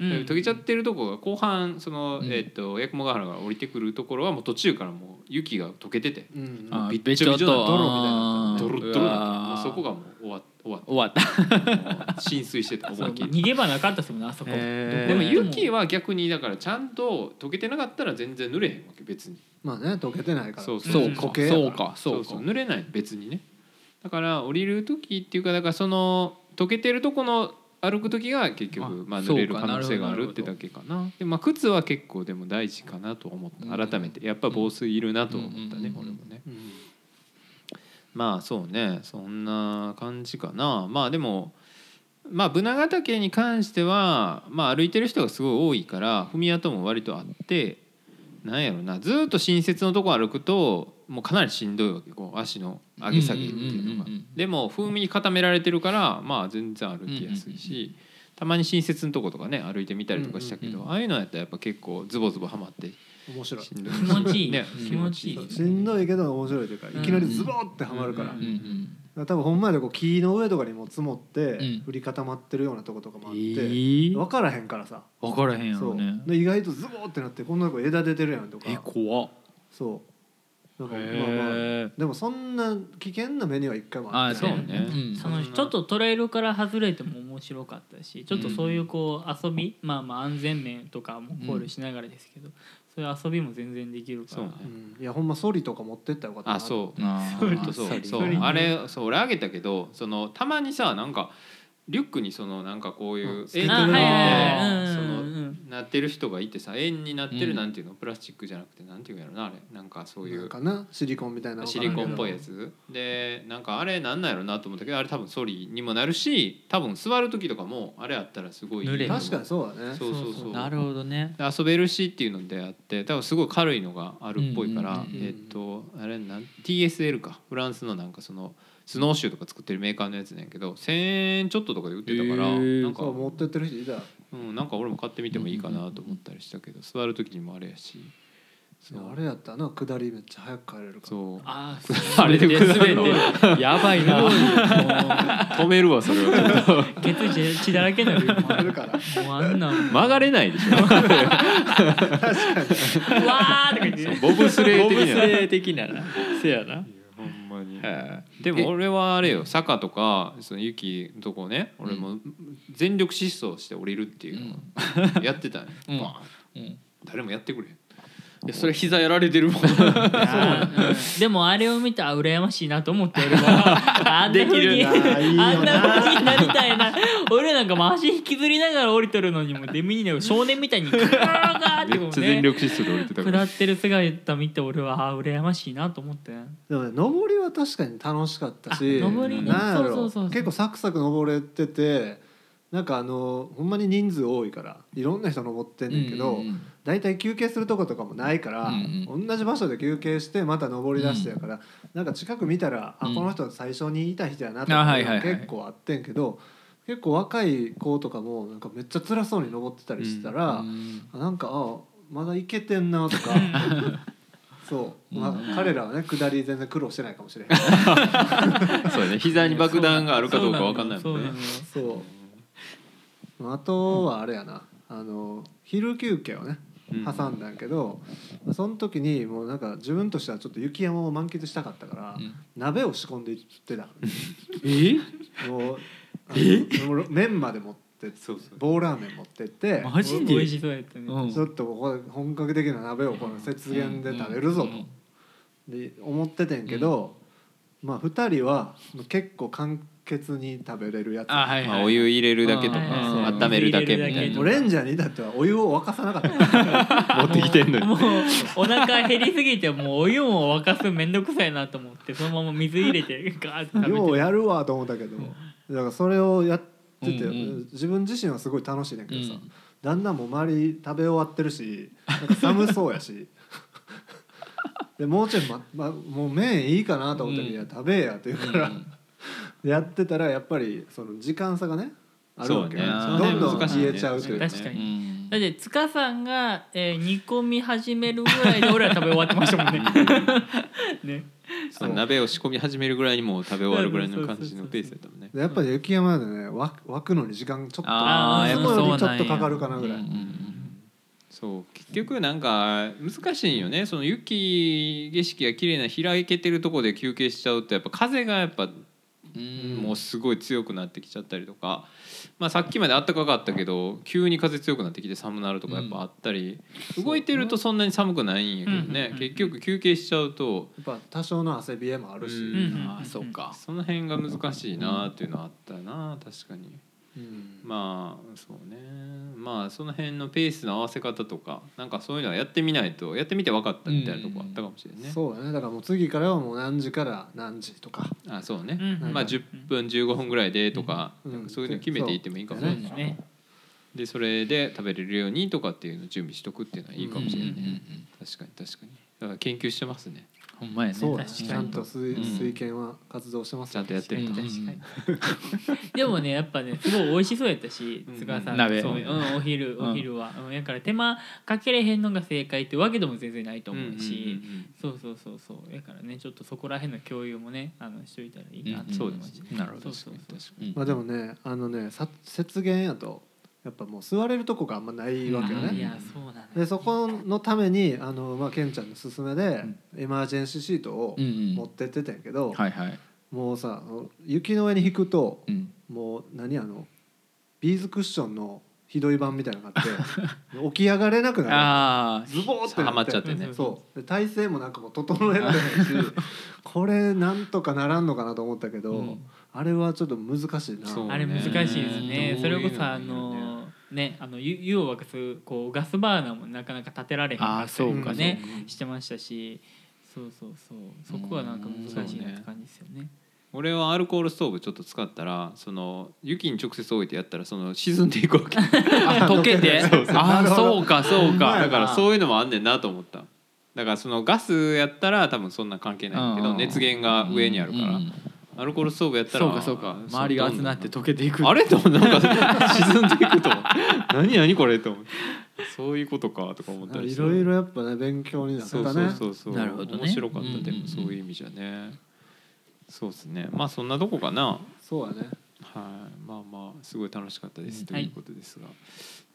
S2: うん。
S3: 溶けちゃってるとこが後半その、
S4: うん。
S3: えっと八雲ヶ原が降りてくるところはもう途中からもう雪が溶けてて
S1: うん。
S4: あ
S3: びっちょびちょな
S1: 泥みたいにな。
S3: ドロッドロだった
S4: うわー
S3: もうそこがもう終わ終わっ
S4: 終わった。
S3: たもう浸水してた
S2: そう
S3: 思いっきり
S2: 逃げ場なかったですもんねあそこ
S3: でも雪は逆にだからちゃんと溶けてなかったら全然濡れへんわけ。別に。
S1: まあね溶けてないから。
S3: そう
S4: そうそう。か。
S3: そ
S4: そう。うか。
S3: そう濡れない。別にねだから降りる時っていうかだからその溶けてるとこの歩く時が結局
S4: あ
S3: まあ濡れる可能性があ
S4: なる
S3: ってだけかな。でまあ靴は結構でも大事かなと思った。
S4: うん
S3: 改めてやっぱ防水いるなと思ったね
S4: うん
S3: 俺もね。
S1: うん
S3: まあそうね。そんな感じかな。まあでもまあブナヶ岳に関してはまあ歩いてる人がすごい多いから踏み跡も割とあってなんやろな。ずっと新雪のとこ歩くともうかなりしんどいわけ。こう足の上げ下げっていうのが。
S4: うんうんうんうん
S3: でも風味に固められてるからまあ全然歩きやすいしたまに新雪のとことかね歩いてみたりとかしたけど
S1: うん
S3: ああいうのやったらやっぱ結構ズボズボはまって
S1: 面白い。
S3: しんどい。
S2: 気持ちいい。
S3: ね。
S2: 気持ちいい。
S1: しんどいけど面白いというかいきなりズボーってはまるから,、多分ほんまでこう木の上とかにも積もって
S4: うん。
S1: 振り固まってるようなとことかもあって、
S4: えー。
S1: 分からへんからさ。
S4: 分からへんや
S1: そう。
S4: ろね
S1: で意外とズボーってなってこんなとこ枝出てるやんとか。
S4: え怖っ。
S1: そうなんか
S4: へ
S1: まあまあ
S4: ー
S1: でもそんな危険な目には一回もあ
S4: あ
S1: って
S3: そうね。
S4: うん
S2: そのちょっとトレイルから外れても面白かったしちょっとそういうこう遊び、まあまあ安全面とかも考慮しながらですけど、そういう遊びも全然できるから。
S3: ね。
S1: うん。いやほんまソリとか持ってったらよかった。な
S3: あそう。
S4: あー
S3: そう。そう
S2: そ
S3: そううあれそう。俺あげたけどそのたまにさなんかリュックにそのなんかこういう
S1: うん。
S3: 円
S2: あはいはいはい
S3: その
S2: うんうんうん。
S3: なってる人がいてさ円になって
S4: うん
S3: るなんていうのプラスチックじゃなくてなんていうんやろなあれ。なんかそういう
S1: かなシリコンみたいなの
S3: シリコンっぽいやつ。でなんかあれなんなんやろなと思ったけどあれ多分ソリにもなるし多分座る時とかもあれあったらすごい
S1: 確かにそうだね。
S3: そうそうそう。
S4: なるほどね。
S3: で遊べるしっていうのであって多分すごい軽いのがあるっぽいから、えっとあれなん TSL か。フランスのなんかそのスノーシューとか作ってるメーカーのやつなんやけど1,000円ちょっととかで売ってたから、なんか
S1: そう持ってってる人いた。
S3: うん、なんか俺も買ってみてもいいかなと思ったりしたけど座る時にもあれやし。そう。
S1: あれやったらな下りめっちゃ早く帰れるから。
S3: そう。
S2: あ
S3: あれで下る。の
S4: やばいな。
S3: 止めるわそれはちょっと
S2: 血血だらけになるよも
S1: あるから
S2: うあんなん
S3: 曲がれないでしょ
S2: うわーとか言って
S3: ボブスレー
S4: ボブ
S3: 的な
S4: ー的ななせやな
S3: まに
S4: は
S3: でも俺はあれよ坂とかその雪のとこね俺も全力疾走して降りるっていうのを やってたん。よ、
S4: う
S3: 誰もやってくれへん
S4: やそれ膝やられてるもん。
S2: でもあれを見てあ羨ましいなと思って俺は あんなふうに
S1: できるな。あいいよな。
S2: あんなふうになりたいな。俺なんかもう足引きずりながら降りてるのにもデミニね少年みたいにガーガーって
S3: めっちゃ全力疾走で降りてたから。
S2: 下ってる姿見て俺はあ羨ましいなと思って。
S1: でもね登りは確かに楽しかったし
S2: あ登りね。
S1: なんやろ。
S2: そうそうそうそう。
S1: 結構サクサク登れててなんかあのほんまに人数多いからいろんな人登ってんねんけど、
S4: うんうん
S1: 大体休憩するとことかもないから、
S4: うん
S1: 同じ場所で休憩してまた登り出してやから、なんか近く見たら、
S4: うん。
S1: あこの人最初にいた人やなと
S4: あ
S1: か
S4: はいはいはい。
S1: 結構あってんけど結構若い子とかもなんかめっちゃ辛そうに登ってたりしたら、
S4: うん
S1: あなんかあまだいけてんなとか。そう、まあ、彼らはね下り全然苦労してないかもしれない
S3: そうやね。膝に爆弾があるかどうかわかんないもんね。
S2: そうなのよ
S1: そうあとはあれやな。あの昼休憩をね
S3: うん。
S1: 挟んだんやけど、その時にもうなんか自分としてはちょっと雪山を満喫したかったから、
S4: うん。
S1: 鍋を仕込んでいってた。
S4: え？
S1: もうあのもう麺まで持って
S3: そうそう。
S1: 棒ラーメン持ってって
S4: マジで？
S2: 美味しそうやったね、
S4: うん。
S1: ちょっとここで本格的な鍋をこの雪原で食べるぞと、で思っててんけど、まあ2人は結構簡潔に食べれるやつ。
S4: あはいはい
S3: まあ、お湯入れるだけとか
S2: うん
S3: 温めるだけみたいな。
S1: もうレンジャーに至ってはお湯を沸かさなかった。
S3: 持ってきてんのに。
S2: もうお腹減りすぎてもうお湯も沸かすめんどくさいなと思ってそのまま水入れてガーッて食べて
S1: ようやるわと思ったけど、だからそれをやってて、
S4: うんうん。
S1: 自分自身はすごい楽しいねんけどさ、
S4: うん
S1: だん。だんもう周り食べ終わってるしなんか寒そうやしでもうちょい、まま、もう麺いいかなと思ったら「
S4: うん。
S1: いや食べえや」って言うから、やってたらやっぱりその時間差がねあるわけよ、
S3: そう
S4: ね
S1: どんどん
S3: 難しいね。
S1: 消えちゃうというか、
S2: 確か
S4: う
S2: に
S4: ん。
S2: だって塚さんが、えー煮込み始めるぐらいで俺ら食べ終わってましたもんね。ね。
S3: そう。鍋を仕込み始めるぐらいにもう食べ終わるぐらいの感じのペースやったもんね。
S1: でやっぱり雪山でね湧く湧くのに時間ちょっと
S4: あーやっぱ
S1: りちょっとかかるかなぐらい、
S4: うんうん
S3: そう結局なんか難しいんよね。その雪景色が綺麗な開けてるとこで休憩しちゃうとやっぱ風がやっぱ
S4: うん。
S3: もうすごい強くなってきちゃったりとか、まあ、さっきまで暖かかったけど急に風強くなってきて寒なるとかやっぱあったり、動いてるとそんなに寒くないんやけどね、
S2: うん
S3: 結局休憩しちゃうと、
S1: やっぱ多少の汗びえもあるし、
S3: うん。
S2: うん
S4: あーそうか。
S3: その辺が難しいなっていうのはあったな確かに。
S1: うん。
S3: まあそうね。まあその辺のペースの合わせ方とかなんかそういうのはやってみないとやってみて分かったみたいなとこあったかもしれないね。
S1: そうだね。だからもう次からはもう何時から何時とか。
S3: あそうね、
S2: うん。
S3: まあ10分15分ぐらいでとか,、
S1: うん。
S3: なんかそういうの決めていってもいいかも
S1: そう。
S3: ね。
S2: ね。
S3: でそれで食べれるようにとかっていうのを準備しとくっていうのはいいかもしれない確かに確かに。だから研究してますね
S4: ほんまやね
S1: そうや
S2: 確かに。
S1: ちゃんと水
S4: うん。
S1: 水拳は活動してます。
S3: ちゃんとやってる
S2: でもねやっぱねすごい美味しそうやったし
S3: うん。
S2: 菅さん。ううん、お昼
S4: うん。
S2: お昼は、うん、やから手間かけれへんのが正解ってわけでも全然ないと思うし、そうそうそうそう。やからねちょっとそこら辺の共有もねあのしといたらいいな
S4: うん
S2: と思いました、
S4: なるほど。
S2: そうそうそう。
S4: うん
S1: まあでもねあのねさ雪原やとやっぱもう座れるとこがあんまないわけよ
S4: うん。
S1: ね。
S2: いやそうなのよ
S1: でそこのためにあの、まあ、ケンちゃんの勧めで、エマージェンシーシートを持ってってたんやけど、
S4: はいはい。
S1: もうさ雪の上に引くと
S4: うん。
S1: もう何あのビーズクッションのひどい版みたいなのがあって 起き上がれなくなる。
S4: ああ
S1: ズボーってな
S3: はまっちゃってね。
S1: そう。で体勢もなんかもう整えられないしこれなんとかならんのかなと思ったけど、
S4: うん。
S1: あれはちょっと難しいな。
S2: あれ難しいですね。
S3: うん
S2: それこそあ
S3: の
S2: ねあの湯湯を沸かすこうガスバーナーもなかなか立てられへんかったりとかねしてましたしそうそうそう。そこはなんか難しいなって感じですよね。
S3: 俺はアルコールストーブちょっと使ったらその雪に直接置いてやったらその沈んでいくわけ。
S4: 溶けて。あ あそうかそうか。
S3: だからそういうのもあんねんなと思った。だからそのガスやったら多分そんな関係ないけど
S4: うん
S3: 熱源が上にあるから、
S4: うん
S3: アルコールストーブやったら
S4: そうかそうか。周りが熱なって溶けていく。
S3: あれ？となんか沈んでいくと。何何これと思って。そういうことかとか思ったり
S1: い
S3: して
S1: ろいろやっぱね勉強になった
S3: そう
S1: ね
S3: そうそうそう。
S4: なるほどね。
S3: 面白かった、
S4: うん
S3: でもそういう意味じゃね。そうですね。まあそんなとこかな。
S1: そうやね。
S3: はい。まあまあすごい楽しかったです、
S4: うん。
S3: ということですが、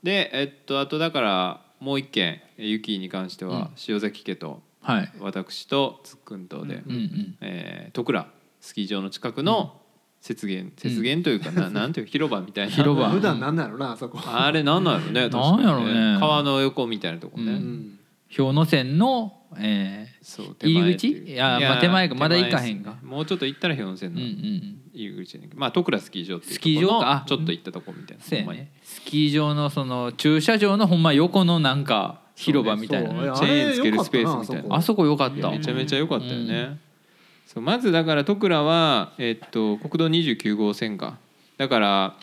S3: でえっとあとだからもう一件えユキに関しては塩崎家と
S4: はい。
S3: 私とつっくんとで、
S4: うんうん。
S3: えー戸倉スキー場の近くの雪原雪原というかな なんていう広場みたいな。
S4: 広場。
S1: 普段なんなんやろなあそこ。
S3: あれなんなんやろね 確かに
S4: なんやろね。
S3: 川の横みたいなとこね、
S4: う
S1: うん。ん
S4: 氷ノ山のえ
S3: そう
S4: 入り口？いやまあ手前かまだ行かへんか。
S3: もうちょっと行ったら氷ノ山
S4: ー、うん
S3: の
S4: うん。
S3: 入り口やねんけど。まあ戸倉スキー場っていう
S4: スキー場か。あ
S3: ちょっと行ったとこみたいな。
S4: スキー場のその駐車場のほんま横のなんか広場みたいな、
S3: チェーンつけるスペースみたいな。
S1: あ
S4: そこ。良かった。
S3: めちゃめちゃ良かったよね、そうまずだから戸倉は、えっと国道29号線か。だから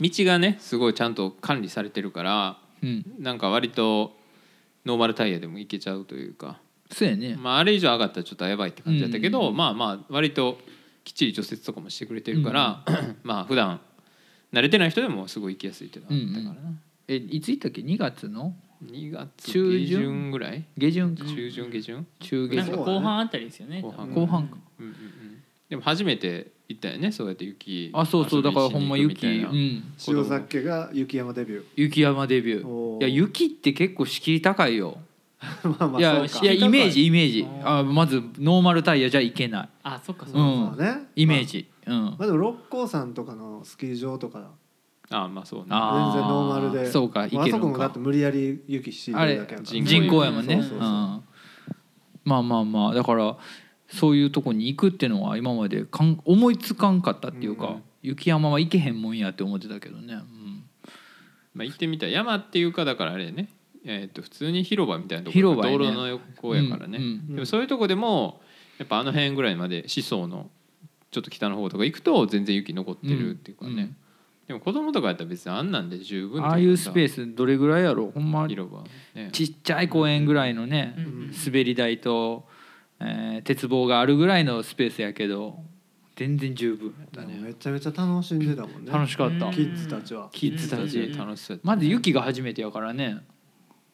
S3: 道がねすごいちゃんと管理されてるから
S4: うん。
S3: なんか割とノーマルタイヤでも行けちゃうというか、
S4: そうやね、
S3: まあ、あれ以上上がったらちょっとやばいって感じだったけど、
S4: うん。
S3: まあまあ割ときっちり除雪とかもしてくれてるから、まあ普段慣れてない人でもすごい行きやすいっていうのがあったからな、
S4: えいつ行ったっけ？2月の？
S3: 2月
S4: 中旬
S3: 下旬ぐらい？
S4: 下旬か。
S3: 中旬下旬？
S4: 中下旬。
S2: なんか後半あたりですよね。
S3: 後半。
S4: 後半か。
S3: うんうんうん。でも初めて行ったよねそうやって雪
S4: あそうそう。だからほんま雪、
S3: 遊びに
S4: ん、
S1: 塩崎家が雪山デビュー。
S4: 雪山デビュ
S1: おー。
S4: ーいや雪って結構敷居高いよ。
S1: まあまあ
S4: いや
S1: そうか。
S4: いやイメージイメージ。
S2: あ
S4: あまずノーマルタイヤじゃいけない。
S2: あ、そっかそっか。
S4: うん。
S1: そうね。
S4: イメージ、うん。
S1: まあでも六甲山とかのスキー場とか
S3: あまあそうね。
S1: 全然ノーマルで。
S4: そうかいける
S1: あそこもだって無理やり雪敷いて
S4: あれ
S1: るだけやから
S3: 人工
S4: 人工やもんね。
S1: そう
S4: ん。まあまあまあ。だからそういうとこに行くっていうのは今までかん思いつかんかったっていうか、
S3: うん
S4: 雪山は行けへんもんやって思ってたけどね、うん。
S3: まあ、行ってみたら山っていうかだからあれやね。えー、と普通に広場みたいなとこ
S4: 広場やね。
S3: 道路の横やからね、でもそういうとこでもやっぱあの辺ぐらいまで思想のちょっと北の方とか行くと全然雪残ってるっていうかね、
S4: うんうん
S3: でも子供とかやったら別にあんなんで十分
S4: ああいうスペー
S3: ス
S4: スどれぐらいやろほんま
S3: 広場ね。
S4: ちっちゃい公園ぐらいのね、
S2: うん
S4: 滑り台と、えー鉄棒があるぐらいのスペースやけど全然十分やったね。
S1: めちゃめちゃ楽しんでたもんね。
S4: 楽しかった、
S2: うん。
S1: キッズたちは。
S4: キッズたち、
S3: うん。楽しそうやった
S4: まず雪が初めてやからね。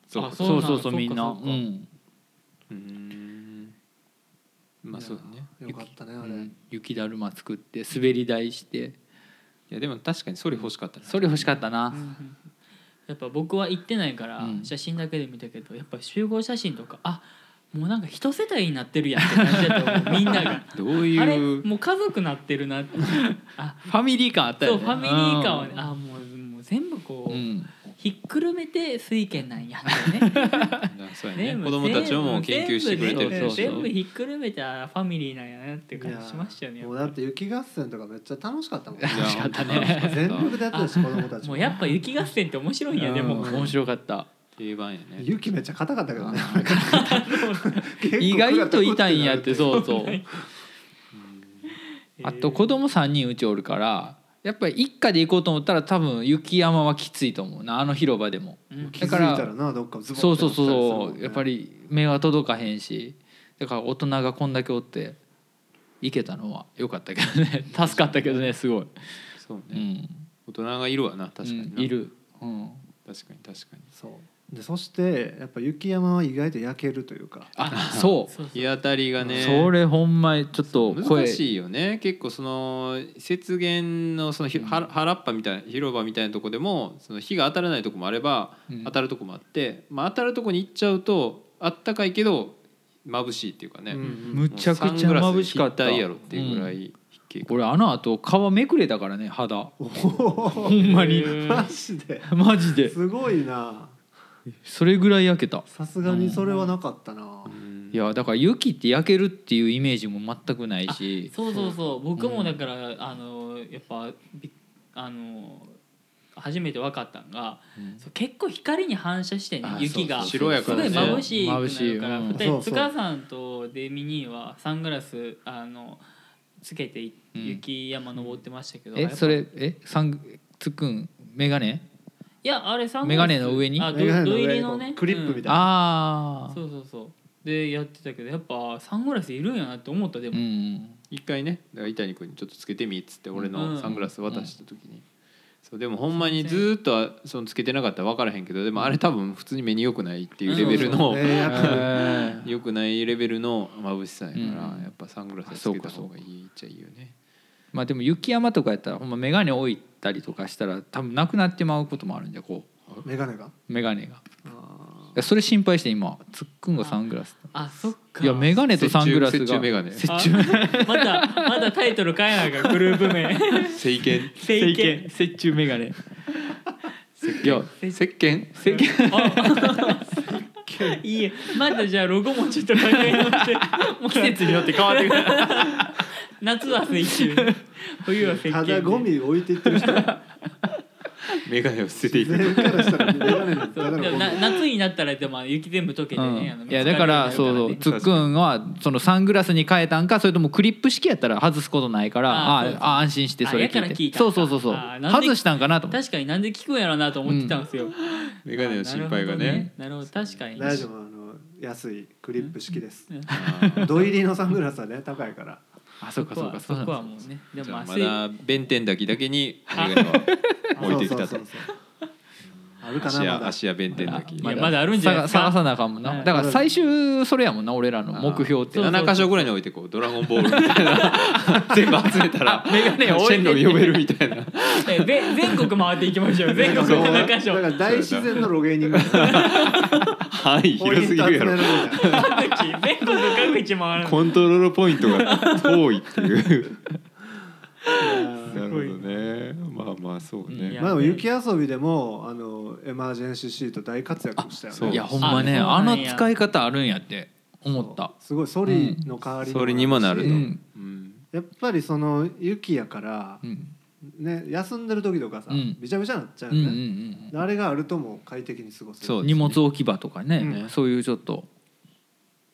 S3: そう
S2: あ
S4: そうそう
S2: そう
S4: みんな。
S2: そうかそうか。
S4: ん。
S3: うーん。まあそうだね
S1: よかったねあれ、
S4: うん。雪だるま作って滑り台して
S3: いやでも確かにそれ欲しかったね
S4: それ欲しかったな、
S2: うんやっぱ僕は行ってないから
S4: うん。
S2: 写真だけで見たけどやっぱ集合写真とかあもうなんか一世帯になってるやんって感じだと思う。みんなが。
S3: どうい
S2: あれ
S3: う
S2: もう家族なってるなって。あ
S4: ファミリー感あったよね。
S2: そうファミリー感はねあもうもう全部こう、
S4: うん
S2: ひっくるめて水拳なんやってね。
S3: そうやね。
S2: ね
S3: 子供たちももう研究してくれてる
S2: 全部
S4: そうそうそう
S2: 全部ひっくるめてあファミリーなんやなって感じしましたよね
S1: もうだって雪合戦とかめっちゃ楽しかったもん。
S3: いや
S4: 楽しかったね
S1: 全力でやってたし子供たち
S2: も。うやっぱ雪合戦って面白いんやでも
S1: う。ん
S4: 面白かった
S3: 定番やね。
S1: 雪めっちゃ硬かったけどね。
S4: 意外と痛いんやってそうそう。
S2: えー
S4: あと子供3人うちおるからやっぱり一家で行こうと思ったら多分雪山はきついと思うな。あの広場でも。
S2: うん。
S1: 気づいたらなどっかズボン
S4: そうそうそう。やっぱり目が届かへんし。だから大人がこんだけおって行けたのは良かったけどね。助かったけどねすごい、
S3: そうね、
S4: うん、
S3: 大人がいるわな確かにな、
S4: うんいる、うん、
S3: 確かに確かに。
S1: そうでそしてやっぱ雪山は意外と焼けるというか。
S4: あ そう。
S3: 日当たりがね。
S4: それほんまにちょっと声。
S3: 難しいよね。結構その雪原のそのひは原っぱみたいな広場みたいなとこでもその日が当たらないとこもあれば、
S4: うん。
S3: 当たるとこもあって、まあ、当たるとこに行っちゃうとあったかいけど眩しいっていうかね、
S1: うん
S4: むちゃくちゃ眩しかった。
S3: いやろっていうぐらい結構。
S4: 俺あの後皮めくれたからね肌。
S1: ほ
S4: ほんまに。
S1: マジで。
S4: マジで。す
S1: ごいな
S4: それぐらい焼けた。
S1: さすがにそれはなかったな。
S3: うん
S4: いやだから雪って焼けるっていうイメージも全くないし。
S2: そうそうそう。僕もだから、あのやっぱびあの初めて分かったんが、
S4: うん。
S2: 結構光に反射してね
S3: あ
S2: 雪がすごい眩しいくなるから。塚さんとデミニーはサングラスあのつけて雪山登ってましたけど、
S4: え
S2: やっぱ
S4: それえサンつくんメガネ
S2: いやあれサング
S4: メガ
S2: ラス
S4: ネの上に？
S2: あど
S1: メガネの
S2: 土
S1: 上に
S2: 入りのね。
S1: クリップみたいな。
S4: ああ
S2: そうそうそう。でやってたけどやっぱサングラスいるんやなって思ったでも、
S4: うん
S3: 一回ねだから伊谷君にちょっとつけてみっつって俺のサングラス渡した時に、そうでもほんまにずーっとはそのつけてなかったら分からへんけどでもあれ多分普通に目に良くないっていうレベルの、
S1: そうそうねやっぱ。
S4: えー
S3: 良くないレベルの眩しさやから、
S4: うん。
S3: やっぱサングラスつけた方がいいっちゃいいよね。
S4: まあでも雪山とかやったらほんまメガネ置いたりとかしたら多分なくなってまうこともあるんじゃこ
S1: メガネが？
S4: うメガネがい
S1: あ
S4: やそれ心配して今つっくんがサングラス
S2: あそっか。
S4: いやメガネとサングラスが。
S2: まだまだタイトル変えないからグループ名。
S3: 聖剣
S2: 聖剣
S4: 折衷メガネいや
S3: 石鹸
S4: 石鹸
S2: いいえ。まだじゃあロゴもちょっと考え直して。
S4: 季節によって変わってくる
S2: 夏は水中冬は石鹸
S1: ただゴミ置いていってる人
S3: メガネを捨てていく。
S1: 全員からしたらメガネのただの
S2: でもな
S1: ゴミ
S2: 夏になったらでも雪全部溶けてね、あの
S4: いやだからそうそうつっくんはそのサングラスに変えたんかそれともクリップ式やったら外すことないからあ
S2: あそうそう。
S4: あ安心してそれ
S2: あやから聞いた
S4: 聞いてそうそうそうそう。
S2: あなんで
S4: 外したんかなと思って
S2: 確かになんで聞くんやろうなと思ってたんですよ、
S3: メガネの心配がね。
S2: なるほど確かに。
S1: 大丈夫あの安いクリップ式です。土入りのサングラスはね高いから
S4: あそうかそうか
S2: そこはもうね。でもまあ
S3: まだ弁天滝だけにメガネは置いてきたと
S1: あるか
S3: 芦
S1: なまだ。
S3: 屋芦屋弁天滝
S2: いやまだあるんじゃないですか？
S4: 探さなあかんもんな、
S2: はい。
S4: だから最終それやもんな俺らの目標って。
S2: そう
S3: 7箇所ぐらいに置いてこうドラゴンボールみたいな。全部集めたら
S4: メガネを置いて
S3: シェンロン呼べるみたいな。
S2: えぜ全国回っていきましょう。全国
S1: そう
S2: 7箇所
S1: だから大自然のロゲーニング
S3: 範囲広すぎるやろ。
S2: 各地全国各地回る。
S3: コントロールポイントが遠いっていう
S1: な
S3: なるほどね。まあまあそう
S2: い
S3: ね
S2: や
S1: まあでも雪遊びでもあのエマージェンシーシート大活躍したよ
S3: そう。
S1: ね
S4: いやほんまねあの使い方あるんやって思った。
S1: すごいソリの代わり
S3: それにもなると、
S1: やっぱりその雪やから
S4: うん。
S1: ね休んでる時とかさ
S4: うん。
S1: びちゃびちゃになっちゃうよね。
S4: うん
S1: あれがあるともう快適に過ごせる。
S3: そう
S4: 荷物置き場とかね、
S1: うん。
S4: そういうちょっと。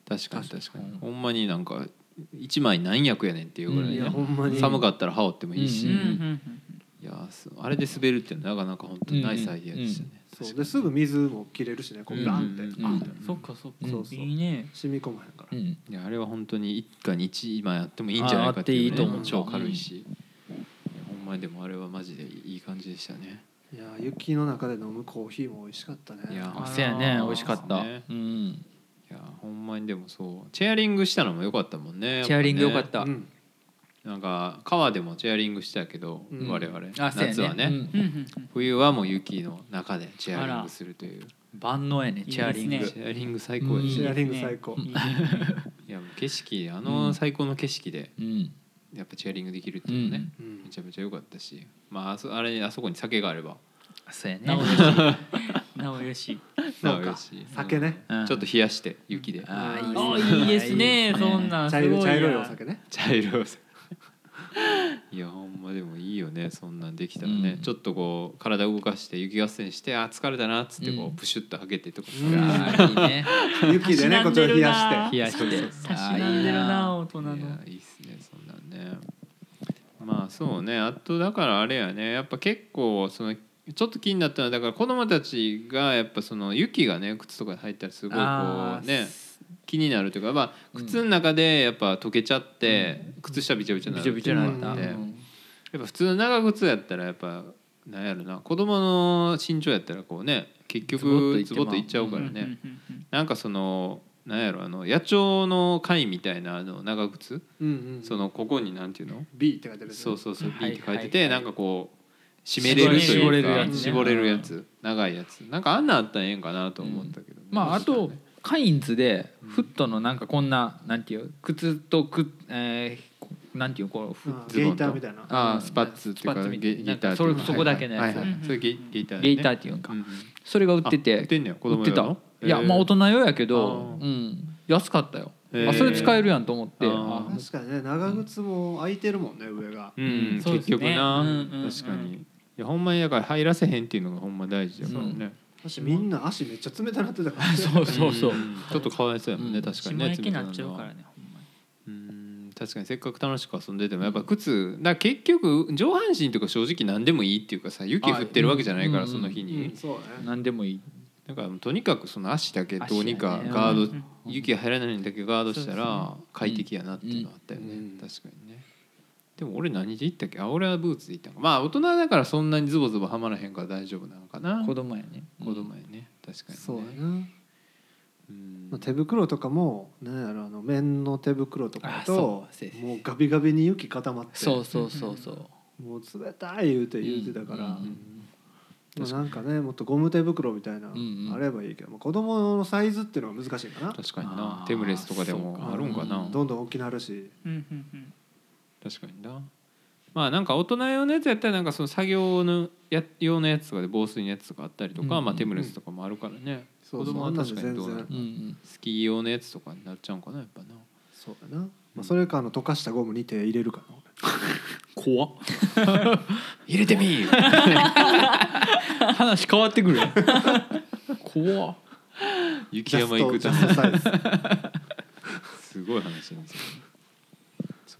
S3: 確かに確かに。
S4: うん
S3: ほんまになんか一枚何役やねんっていうぐらいね、
S1: ほんまに。
S3: 寒かったら羽織ってもいいし、
S4: うん
S2: うんうん
S3: いやすあれで滑るっていうのはなかなか本当にナイスアイディアでしたね、
S1: そう。ですぐ水も切れるしねこうガンって。
S4: うん
S2: あそっかそっか。
S1: そうそう。
S2: いいね。
S1: 染み込まへんから。
S4: うん。
S3: いやあれは本当に一家に一枚あってもいいんじゃないかっていう、ね、
S4: いいと思う。
S3: 超軽いし、いやほんまにでもあれはマジでいい感じでしたね。
S1: いや雪の中で飲むコーヒーも美味しかったね。
S3: いや
S4: あせやね。美味しかった、
S3: ね。
S4: うん
S3: いやほんまにでもそうチェアリングしたのも良かったもんね
S4: チェアリング良かった、
S1: うん。
S3: なんか川でもチェアリングしたけど、
S1: うん。
S3: 我々。
S4: あそうや
S3: 夏はね、
S4: うん
S3: 冬はもう雪の中でチェアリングするという。
S4: 万能やねチェアリング。
S2: いいです
S3: チェアリング最高でし
S1: ェアリング最高。
S2: いい
S3: やもう景色あの最高の景色で
S4: うん。
S3: やっぱチェアリングできるっていうのね、
S1: うん。
S3: めちゃめちゃ良かったし。まああそあれあそこに酒があれば
S4: そうやね。
S2: なおよし。なおよし。
S3: なおよし。
S1: 酒ね。
S4: うん。
S3: ちょっと冷やして雪で。
S4: あ
S2: あいいですね。そんな
S1: 茶
S2: ごいや
S1: 色茶色いお酒ね。
S3: 茶色いお酒。いやほんまでもいいよね。そんなんできたらね、
S4: うん。
S3: ちょっとこう体動かして雪合戦してあ疲れたなっつってこう、
S4: うん。
S3: プシュッとはけてとかさ、
S1: うん。
S4: あーいいね。
S1: 雪でねこっちを冷やして。
S4: 冷やして。
S2: たしなんでるな大人の。
S3: いやいいっすねそんなんね。まあそうね。あとだからあれやね。やっぱ結構そのちょっと気になったのはだから子供たちがやっぱその雪がね靴とかに入ったらすごいこうね気になるというか、まあ、靴の中でやっぱ溶けちゃって、靴下びちゃびちゃになる
S4: っ
S3: ていうのがあって。
S4: うん。
S3: やっぱ普通の長靴やったらやっぱなんやろな子供の身長やったらこうね結局ズ
S4: ズボッといっ
S3: ちゃうから
S2: うんうん
S3: ね、
S2: うんうん。
S3: なんかそのなんやろあの野鳥の貝みたいなあの長靴、
S1: うんうん
S3: そのここになんていうの
S1: ？B って書いてるやつね。
S3: そうそうそう
S2: はい
S3: B って書いてて、
S2: はい。
S3: なんかこう締めれると
S2: 絞れ
S3: いうか。
S2: るやつね。
S3: 絞れるやつ。長いやつ。なんかあんなんあったらええんかなと思ったけど。ね、
S4: まああとカインズでフットのなんかこんななんていう靴とくえー、なんていうこう
S1: ゲイターみたいな。
S3: ああスパッツっていうか
S4: スパッツみたいな。
S3: ゲゲイター
S4: それそこだけのやつ。
S3: はいはいはい。
S2: うん。
S3: それゲイゲイター
S4: ゲイターっていうんか、
S3: うん。うん
S4: それが売って
S3: あ売
S4: て
S3: ってんねや子供
S4: 売ってた。いやまあ大人用やけどうん。安かったよ。あそれ使えるやんと思って。
S3: あー。
S4: あ
S1: 確かにね長靴も開いてるもんね上が。
S3: うん、結局な、
S2: うんうんうん。
S3: 確かに。いやほんまにだから入らせへんっていうのがほんま大事だからね、
S1: 私みんな足めっちゃ冷たなってたから。ね
S4: そうそうそう、
S3: ん。ちょっとかわいそうやもんね、
S4: うん。
S3: 確かにね
S2: 島焼きになっちゃうからね
S3: うん。確かにせっかく楽しく遊んでてもやっぱ靴だ結局上半身とか正直何でもいいっていうかさ雪降ってるわけじゃないから
S4: あ
S3: その日に、
S1: うんそうね。
S4: 何でもいい。
S3: だからとにかくその足だけどうにかガード、
S2: うん
S3: 雪が入らないんだけガードしたら快適やなっていうのはあったよね、
S1: うん。
S3: 確かにねでも俺何で行ったっけ？あ俺はブーツで行ったんか。まあ大人だからそんなにズボズボはまらへんから大丈夫なのかな。
S4: 子供やね。
S3: 子供やね。確かにね。
S1: そうやな。
S3: うん。
S1: まあ手袋とかもねあのあの綿の手袋とかと
S4: そう。せ
S1: もうガビガビに雪固まって。
S4: そうそうそうそう。
S1: もう冷たい言うて言うてたから、
S4: うんうん
S1: まあ、なんかねもっとゴム手袋みたいな、
S4: んうん。
S1: あればいいけど、まあ、子供のサイズっていうのが難しいかな。
S3: 確かにな。テムレスとかでもあるんかな、
S4: うん。
S1: どんどん大きなるし。
S2: うんうんうん
S3: 確かにな。まあなんか大人用のやつやったらなんかその作業のや用のやつとかで防水のやつとかあったりとか、
S4: うん
S3: まあ、テムレスとかもあるからね、
S1: そうそう
S3: 子供は確かにどうなる
S1: あんなんで
S4: うんうん。
S3: スキー用のやつとかになっちゃうんかなやっぱな。
S1: そうやな、まあ、それかあの溶かしたゴムに手入れるかな。
S4: 怖っ。
S3: 入れてみー。
S4: 話変わってくる怖っ。
S3: 雪山行く
S1: ジ
S3: ため
S1: ャストジャストサイズ。
S3: すごい話なんですよ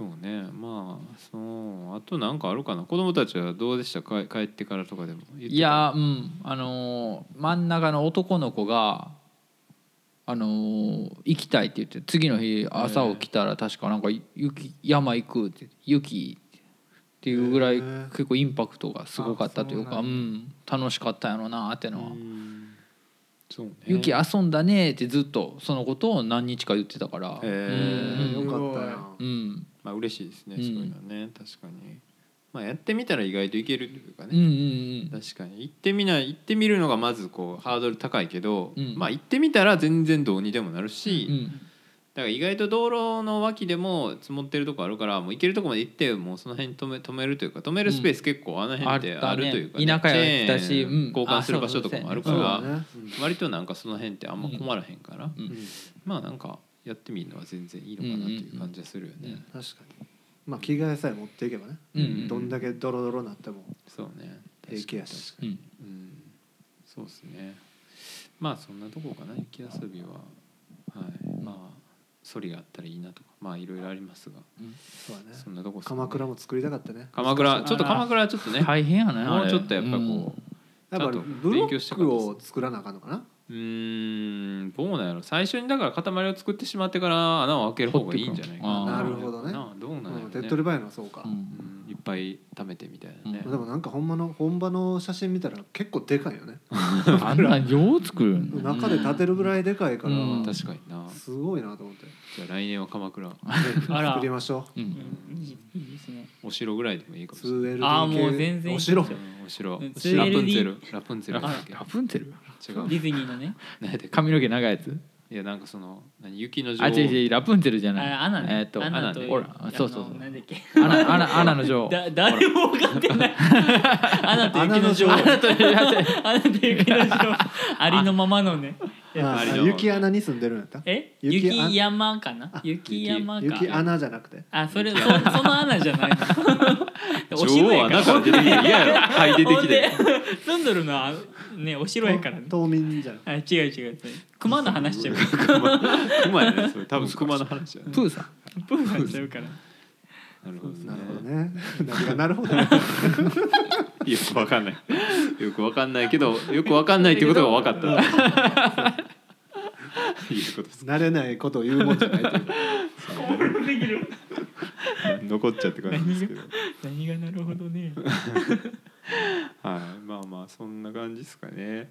S3: そうね。まあそうあとなんかあるかな。子供たちはどうでした？か帰ってからとかでも？
S4: いやうん。あのー真ん中の男の子があのー行きたいって言って次の日朝起きたら確かなんか雪山行くって雪っていうぐらい結構インパクトがすごかったというか
S1: うん
S4: ん。楽しかったやろなってのは。
S3: うんそうね。
S4: 雪遊んだねってずっとそのことを何日か言ってたから。
S3: へー。
S4: うん。
S1: よかったやん。
S4: うん。
S3: まあ嬉しいですね、
S4: うん。
S3: そういうのはね確かに。まあやってみたら意外といけるというか
S4: うんう
S3: ね、
S4: んうん。
S3: 確かに。行ってみない行ってみるのがまずこうハードル高いけど、
S4: うん。
S3: まあ行ってみたら全然どうにでもなるし、
S4: うん
S3: だから意外と道路の脇でも積もってるとこあるからもう行けるとこまで行ってもうその辺に止め止めるというか止めるスペース結構あの辺ってあるというか、
S4: あったね。田舎やったし
S3: チェーン
S4: うん。
S3: 交換する場所とかもあるから
S1: ね。
S3: 割となんかその辺ってあんま困らへんから、
S4: うん。
S1: うん
S3: まあなんかやってみるのは全然いいのかなという感じはするよね、
S4: うん。うん
S1: 確かに。まあ着替えさえ持っていけばね、
S4: うん。うん
S1: どんだけドロドロになっても
S3: そうね
S1: 平気やし。
S4: うん
S3: うん。そうですね。まあそんなとこかな雪遊びは。はい。まあソリがあったらいいなとかまあいろいろありますが。
S1: そうだね。
S3: そんなとこっすね。
S1: 鎌倉も作りたかったね。
S3: 鎌倉ちょっと鎌倉はちょっとね
S4: 大変やね
S3: も
S4: あれ
S3: うちょっとやっぱこう、
S1: やっぱ
S3: ちゃんと
S1: ブロックを作らなあかんのかな？
S3: うーんどうなんやろ。最初にだから塊を作ってしまってから穴を開ける方がいいんじゃないか
S1: な。るほどね
S3: などうなんやろ、ね。
S1: うん。手っ取り早いのはそうか、
S4: うん
S3: ぱい貯めてみたいなね、
S1: でもなんか本場の本場の写真見たら結構でかいよね。
S4: あんなんよう作るん
S1: 中で立てるぐらいでかいから、
S4: うん。
S3: 確かにな。
S1: すごいなと思って、ね
S3: じゃあ来年は鎌倉。
S2: あら。
S1: 作りましょう。
S4: うん。
S2: うん。いいいいですね
S3: お城ぐらいでもいいかもしれない。
S1: 2LDK
S2: あーもう全然いい。
S1: お城。
S3: うんお城。
S2: うん。
S3: ラプンツェ
S2: 2LD
S3: ルラプンツェルだっけ？
S4: ラプンツェル。
S3: 違う。
S2: ディズニーのね。
S3: 何やったっけ？
S4: 髪の毛長いやつ？
S3: いやなんかその何雪の女王
S4: あ違う違うラプンツェルじゃない。
S2: あアナね。
S4: えーっと
S2: アナと
S3: アナね
S4: ほらそうそうそう。
S2: なんだっけ。
S4: アナアナアナの女王。
S2: だ誰も分かってない。アナと雪の女王。
S1: アナ
S2: と雪の女王。ありのままのね
S1: あ
S3: あれの
S1: 雪穴に住んでるんやった？
S2: え？
S1: 雪
S2: 山かな？
S1: あ
S2: 雪山か。
S1: 雪穴じゃなくて？
S2: あそれそその穴じゃないの。お城やから
S3: 穴から出てきて嫌やろ。はい出てきて
S2: ほんで住んどるのはねお城やからね。
S1: 冬眠じゃん
S2: あ違う違う熊の話しちゃう。
S3: 熊やねそれ。多分熊の話。やね
S4: プーさん。
S2: プーさんちゃうから。
S3: なるほどね。
S1: なるほどね。何がなるほどね
S3: よくわかんない。よくわかんないけどよくわかんないってことが分かった。いうことです。
S1: 慣れないことを言うもんじゃないという。
S2: できる
S3: 残っちゃって感じですけど。
S2: 何がなるほどね。
S3: はい。まあまあそんな感じですかね、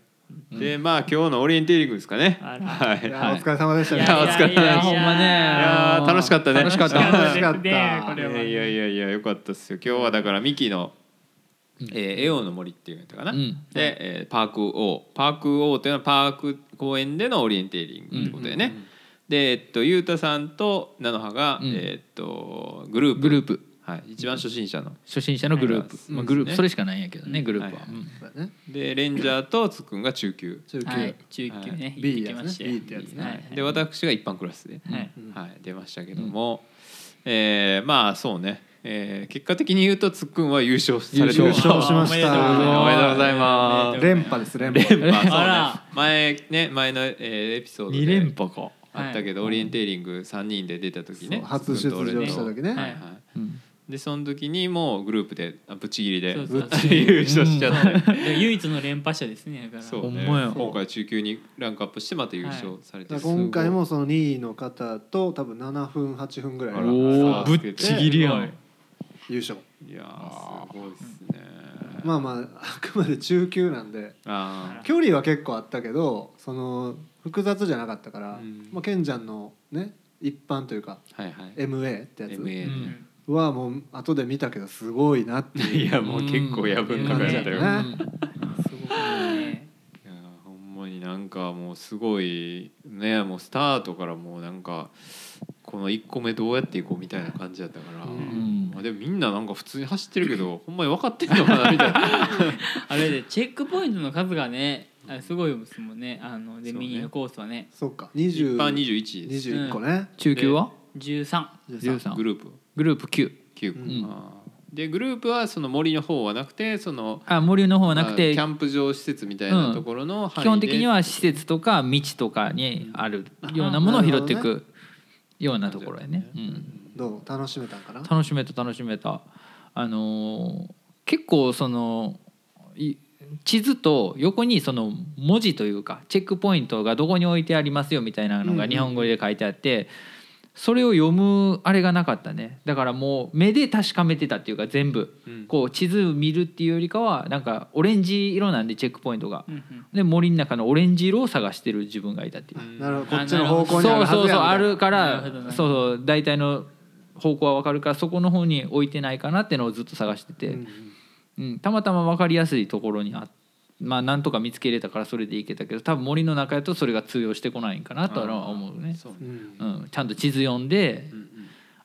S3: でまあ今日のオリエンテーリングですかね。
S2: あら。
S3: はい。
S1: いやお疲れ様でした。ね
S3: いやお疲れ様でした。
S4: ほんまね。
S3: やー楽しかったね。
S4: 楽しかった。
S1: 楽しかった
S3: いやいやいやいやよかったっすよ。今日はだからミキの、えーエオの森っていうのやったかな、
S4: うん。
S3: で、えーパーク O パーク O っていうのはパーク公園でのオリエンテーリングってことでね、でえっとゆうたさんと菜の葉が、
S4: うん。
S3: えっとグループ。
S4: グループ。
S3: はい、一番初心者の。
S4: 初心者のグループ、
S3: うん
S4: まあ、グループ。
S3: ね。
S4: それしかないんやけどねグループは、
S3: はい
S4: うん。
S1: そうだね。
S3: でレンジャーとつっくんが中級、
S1: 中級、
S2: はい。中級ね。行
S1: B
S2: ってきましたよ
S1: B ってやつね。
S2: はい。
S3: で私が一般クラスで、
S2: はい。
S1: うん。
S3: はい、出ましたけども、えーまあそうね、えー結果的に言うとつっくんは優勝されて
S1: 優勝しました。
S2: おめでとうございます。
S3: おめでとうございます
S1: 連覇です連覇。
S3: 連覇。そうね。
S2: あら。
S3: 前ね前の、えーエピソード
S4: 二連
S3: で
S4: 覇か、
S3: あったけど、オリエンテーリング3人で出た時ね
S1: 初出場した時ね。
S3: はいはい。
S4: うん。
S3: でその時にもうグループであぶっちぎりで
S2: そうそう。
S3: 優勝しちゃって、
S2: で唯一の連覇者ですねだから。
S3: そう。ね今回中級にランクアップしてまた優勝されて
S1: 今回もその2位の方と多分7分8分ぐらい
S4: ぶっちぎりやん
S1: 優勝。
S3: いやー。すごいっすね、
S1: まあまああくまで中級なんで。
S3: あ
S1: 距離は結構あったけどその複雑じゃなかったから、
S3: うん。
S1: まあ、ケンちゃんのね一般というか
S3: ーはいはい。
S1: MA ってやつ。
S3: MA ね、
S1: はもう後で見たけどすごいなっていう。
S3: いやもう結構やぶん中やったよ、
S1: ね
S2: すごくね
S3: ほんまになんかもうすごいねもうスタートからもうなんかこの1個目どうやっていこうみたいな感じだったから、
S1: うん。
S3: まあ、でもみんななんか普通に走ってるけど ほんまに分かってんのかなみたいな。
S2: あれでチェックポイントの数がねあれすごいですもんね。あので
S3: ね。
S2: ミニのコースはね。
S1: そっか。
S3: 一
S1: 20
S3: 般21です。
S1: 21個ね、
S4: 中級は
S2: ？13
S4: 13
S3: グループ。
S4: グループ9
S3: 9、
S1: うん。
S3: でグループはその森の方はなくてその
S4: あ森の方はなくて
S3: あキャンプ場施設みたいなところの範囲で。
S4: 基本的には施設とか道とかにあるようなものを拾っていくようなところやね、うん、
S1: どう？楽しめたんかな？
S4: 楽しめた楽しめた。あのー結構そのい地図と横にその文字というかチェックポイントがどこに置いてありますよみたいなのが日本語で書いてあって、それを読むあれがなかったね。だからもう目で確かめてたっていうか全部。
S3: うん。
S4: こう地図見るっていうよりかはなんかオレンジ色なんでチェックポイントが。で森の中のオレンジ色を探してる自分がいたっていう。
S1: なるほど。こっちの方向にあるはずや
S4: そうそうそうあるか
S2: な
S4: らそうそう大体の方向は分かるからそこの方に置いてないかなっていうのをずっと探してて、
S1: うん
S4: うん。たまたま分かりやすいところにあまあなんとか見つけれたからそれでいけたけど多分森の中やとそれが通用してこないんかなとは思うね、
S3: そうね。
S1: うん
S4: うん、ちゃんと地図読んで
S3: うんうん。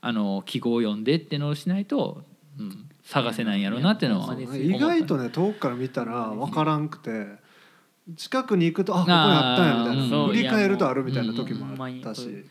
S4: あの記号読んでっていうのをしないと、うん、探せないんやろうなっていうのは
S1: 意外とね遠くから見たら分からんくて近くに行くとあここにあったんやみたいな振り返るとあるみたいな時も
S2: うん
S1: あったし。
S2: うん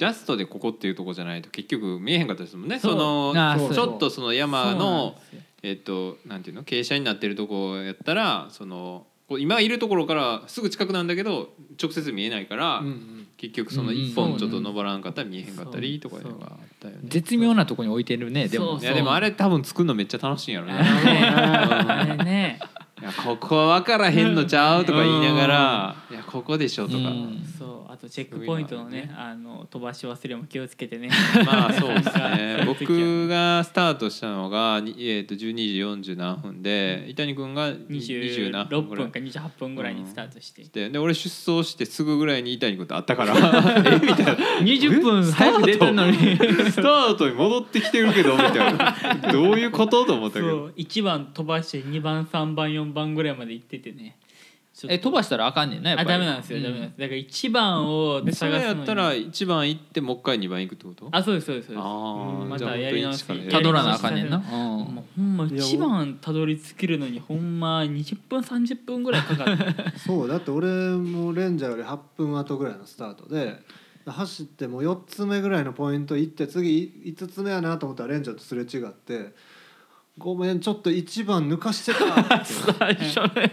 S3: ジャストでここっていうとこじゃないと結局見えへんかったですもんね。
S2: そ
S3: のちょっとその山のえっとなんていうの傾斜になってるとこやったらその今いるところからすぐ近くなんだけど直接見えないから、
S1: うんうん。
S3: 結局その一本ちょっと登らんかったら見えへんかったりとかいうのがあったよね。
S4: 絶妙なとこに置いてるねでも。
S3: いやでもあれ多分作るのめっちゃ楽しいんやろね。
S2: あれね
S3: いやここは分からへんのちゃうとか言いながら「いやここでしょ」とか、
S2: チェックポイントのねあの飛ばし忘れも気をつけてね。
S3: まあそうですね。僕がスタートしたのが、にえー、と12時40何分で伊谷君が20何
S2: 26
S3: 分
S2: か28分ぐらい。にスタートして、
S3: でで俺出走してすぐぐらいに伊谷君と会ったから えみたいな。
S4: 20分早く出てんのに。
S3: スタートに戻ってきてるけどみたいな。どういうこと？と思ったけ
S2: そ
S3: ど
S2: う1番飛ばして2番3番4番ぐらいまで行っててね
S4: え飛ばしたらあかんねんなやっぱり。
S2: あダメなんですよ、
S4: う
S2: ダメなんです。だから1番を
S3: でそれ
S2: 探すのに
S3: やったら1番行ってもう一回2番行くってこと？
S2: あそうですそうですそうです。
S3: あー
S2: ま
S3: じゃあ
S2: たやり直し。
S3: 本当に一からやり
S4: たどらなあかんねんな、
S2: もうほんま一番たどり着けるのにほんま20分30分ぐらいかかって。
S1: そうだって俺もレンジャーより8分後ぐらいのスタートで走ってもう4つ目ぐらいのポイント行って次5つ目やなと思ったらレンジャーとすれ違って「ごめんちょっと1番抜かしてた」って
S4: 最初ね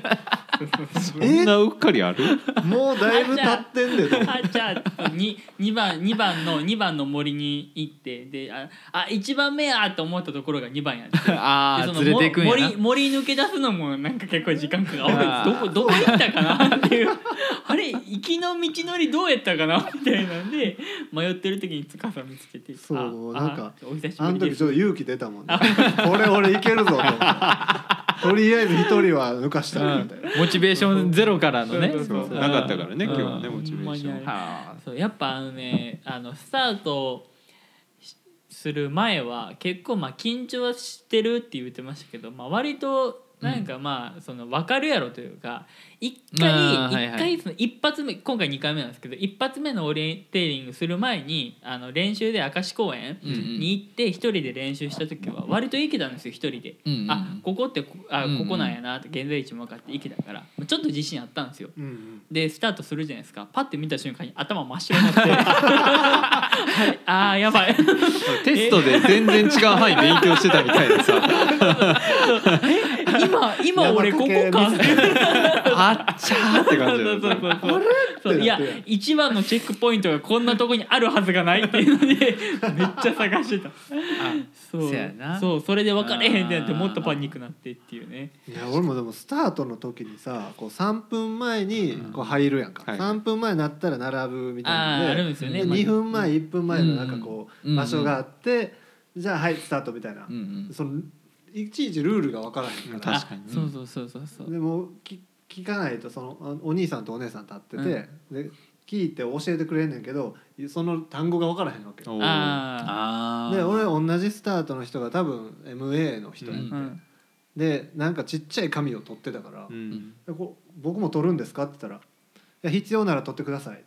S3: そんなうっかりある？
S1: もうだいぶ経ってんでと。
S2: あじゃあに2番二番の二番の森に行ってでああ1番目やと思ったところが2番やって。
S4: あ
S2: でその
S4: あずれていくんやな。
S2: 森森抜け出すのもなんか結構時間かかるどこどこ行ったかなっていう。あれ行きの道のりどうやったかなみたいなんで迷ってる時に司見つけて
S1: そう
S2: あ
S1: なんか
S2: あお久し
S1: あの
S2: ぶりです。
S1: 時ちょっと勇気出たもんね。これ俺いけるぞと。とりあえず一人は抜かしたみたいな
S4: モチベーションゼロからのね。
S2: そうそう
S3: なかったからね
S4: うん。
S3: 今日はねモチベーション。
S4: は
S2: そうやっぱあのねあのスタートしする前は結構まあ緊張はしてるって言ってましたけど、まあ、割となんかまあその分かるやろというか一回
S4: あーはいはい。
S2: 一回その一発目今回2回目なんですけど一発目のオリエンテーリングする前にあの練習で明石公園に行って一人で練習した時は割といけたんですよ一人で。
S4: うんうん。
S2: あここってこあここなんやなって現在地も分かっていけたからちょっと自信あったんですよ。
S1: うんうん。
S2: でスタートするじゃないですか。パッて見た瞬間に頭真っ白になって。は いあーやばい。
S3: テストで全然違う範囲勉強してたみたいでさ
S2: 今今俺ここか
S3: あっちゃーって感じ。だよ
S2: そうそう。そういや一番のチェックポイントがこんなとこにあるはずがないっていうのでめっちゃ探してた。そう。
S4: せやな。
S2: そうそれで分かれへんってなってもっとパニックなってっていうね。
S1: いや俺もでもスタートの時にさこう3分前にこう入るやんか、
S3: はい。
S1: 3分前になったら並ぶみたいな
S2: あーあるんですよね。
S1: 2分前1分前のなんかこう
S4: うん。
S1: 場所があって、じゃあはいスタートみたいな、
S4: うんうん。
S1: そのいちいちルールが分からへんから。
S3: 確かに。ね
S2: あそうそうそうそうそう。
S1: でもき聞かないとそのあお兄さんとお姉さん立ってて、で聞いて教えてくれんねんけどその単語が分からへんわけ。で俺同じスタートの人が多分 MA の人やって、
S2: ーうん。
S1: でなんかちっちゃい紙を取ってたから、
S3: うん。
S1: でこう僕も取るんですか?」って言ったら「いや必要なら取ってください」「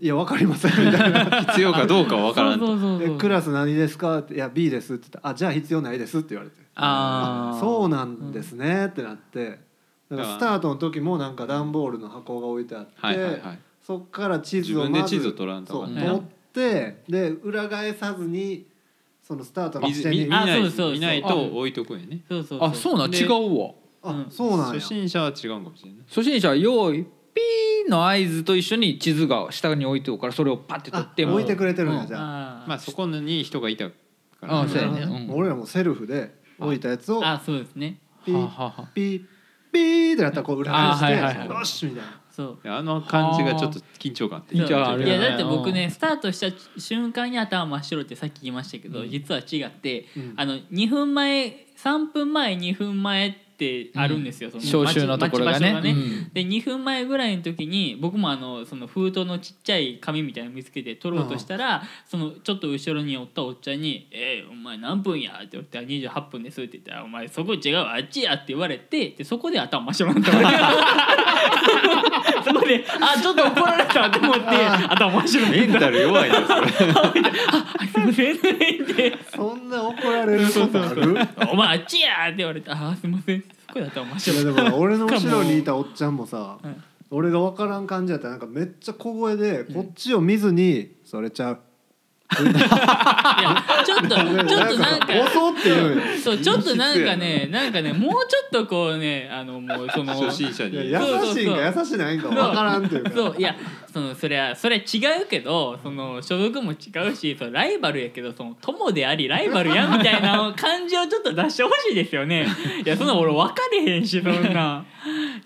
S1: いや分かりません」みたいな。
S3: 必要かどうかは分からんと。
S2: そうそうそう
S1: でクラス何ですか?」って「いや B です」って言った。ら「あじゃあ必要ないです」って言われて「
S4: あー。
S1: そうなんですね」ってなって。だからスタートの時もなんか段ボールの箱が置いてあって、
S3: はいはいはい。
S1: そっから地図をまず
S3: 自分で地図取らんと
S1: そう
S3: か
S2: ね
S1: 取ってで裏返さずにそのスタートの
S3: 見ず見
S1: 地点に。
S2: あ
S3: 見ない
S2: そうそうそう
S3: 見ないと置いとくんやね。
S2: そうそう
S4: あそうなん
S3: で
S4: 違うわ。
S1: あ
S2: うん。
S1: そうなんや。
S3: 初心者は違うんかもしれない
S4: 初心者は用意ピーの合図と一緒に地図が下に置いておくからそれをパッて取
S1: あ
S4: っても
S1: 置いてくれてるんや
S4: うん。
S1: じゃあ。
S3: まあそこに人がいたから
S4: あそうやね。うん。
S1: 俺らもセルフで置いたやつを
S2: あそうですね。
S1: ピー
S4: はあはあはあ。
S1: ピーピーってなったらこう裏返して
S4: あはいはいはい。
S1: よしみたいな。
S2: そう。
S3: あの感じがちょっと緊張感あって
S4: 緊張あるよね。
S2: いやだって僕ねスタートした瞬間に頭真っ白ってさっき言いましたけど、
S1: うん。
S2: 実は違って、
S1: うん。
S2: あの2分前3分前2分前ってあるんですよ、その
S4: 招集のところがね。
S2: 待ち場所
S4: うん。
S2: で2分前ぐらいの時に僕もあのその封筒のちっちゃい紙みたいなの見つけて取ろうとしたら、そのちょっと後ろにおったおっちゃんに「えー、お前何分や?」って言って「28分です」って言ったら「お前そこ違うあっちや」って言われてでそこで頭真っ白になった俺 そこであちょっと怒られたと思って頭真っ白になった。
S3: メンタル弱いなそれ
S2: すいません。っ て
S1: そんな怒られることある「
S2: お前あっちや!」って言われて「あすいません」そこで頭真っ
S1: い
S2: 白
S1: やでも俺の後ろにいたおっちゃんもさ
S2: はい
S1: 俺が分からん感じやったらなんかめっちゃ小声でこっちを見ずに「それちゃう」
S2: いやちょっとちょっとなんかそうちょっとなんかねな。んかねもうちょっとこうねあのもうその
S3: 初心者に。
S1: 優しいんか優しないんか分からんっていうか。
S2: そういやそのそれはそれは違うけどその所属も違うしそのライバルやけどその友でありライバルやみたいな感じをちょっと出してほしいですよね。いやそんな俺分かれへんしそんな。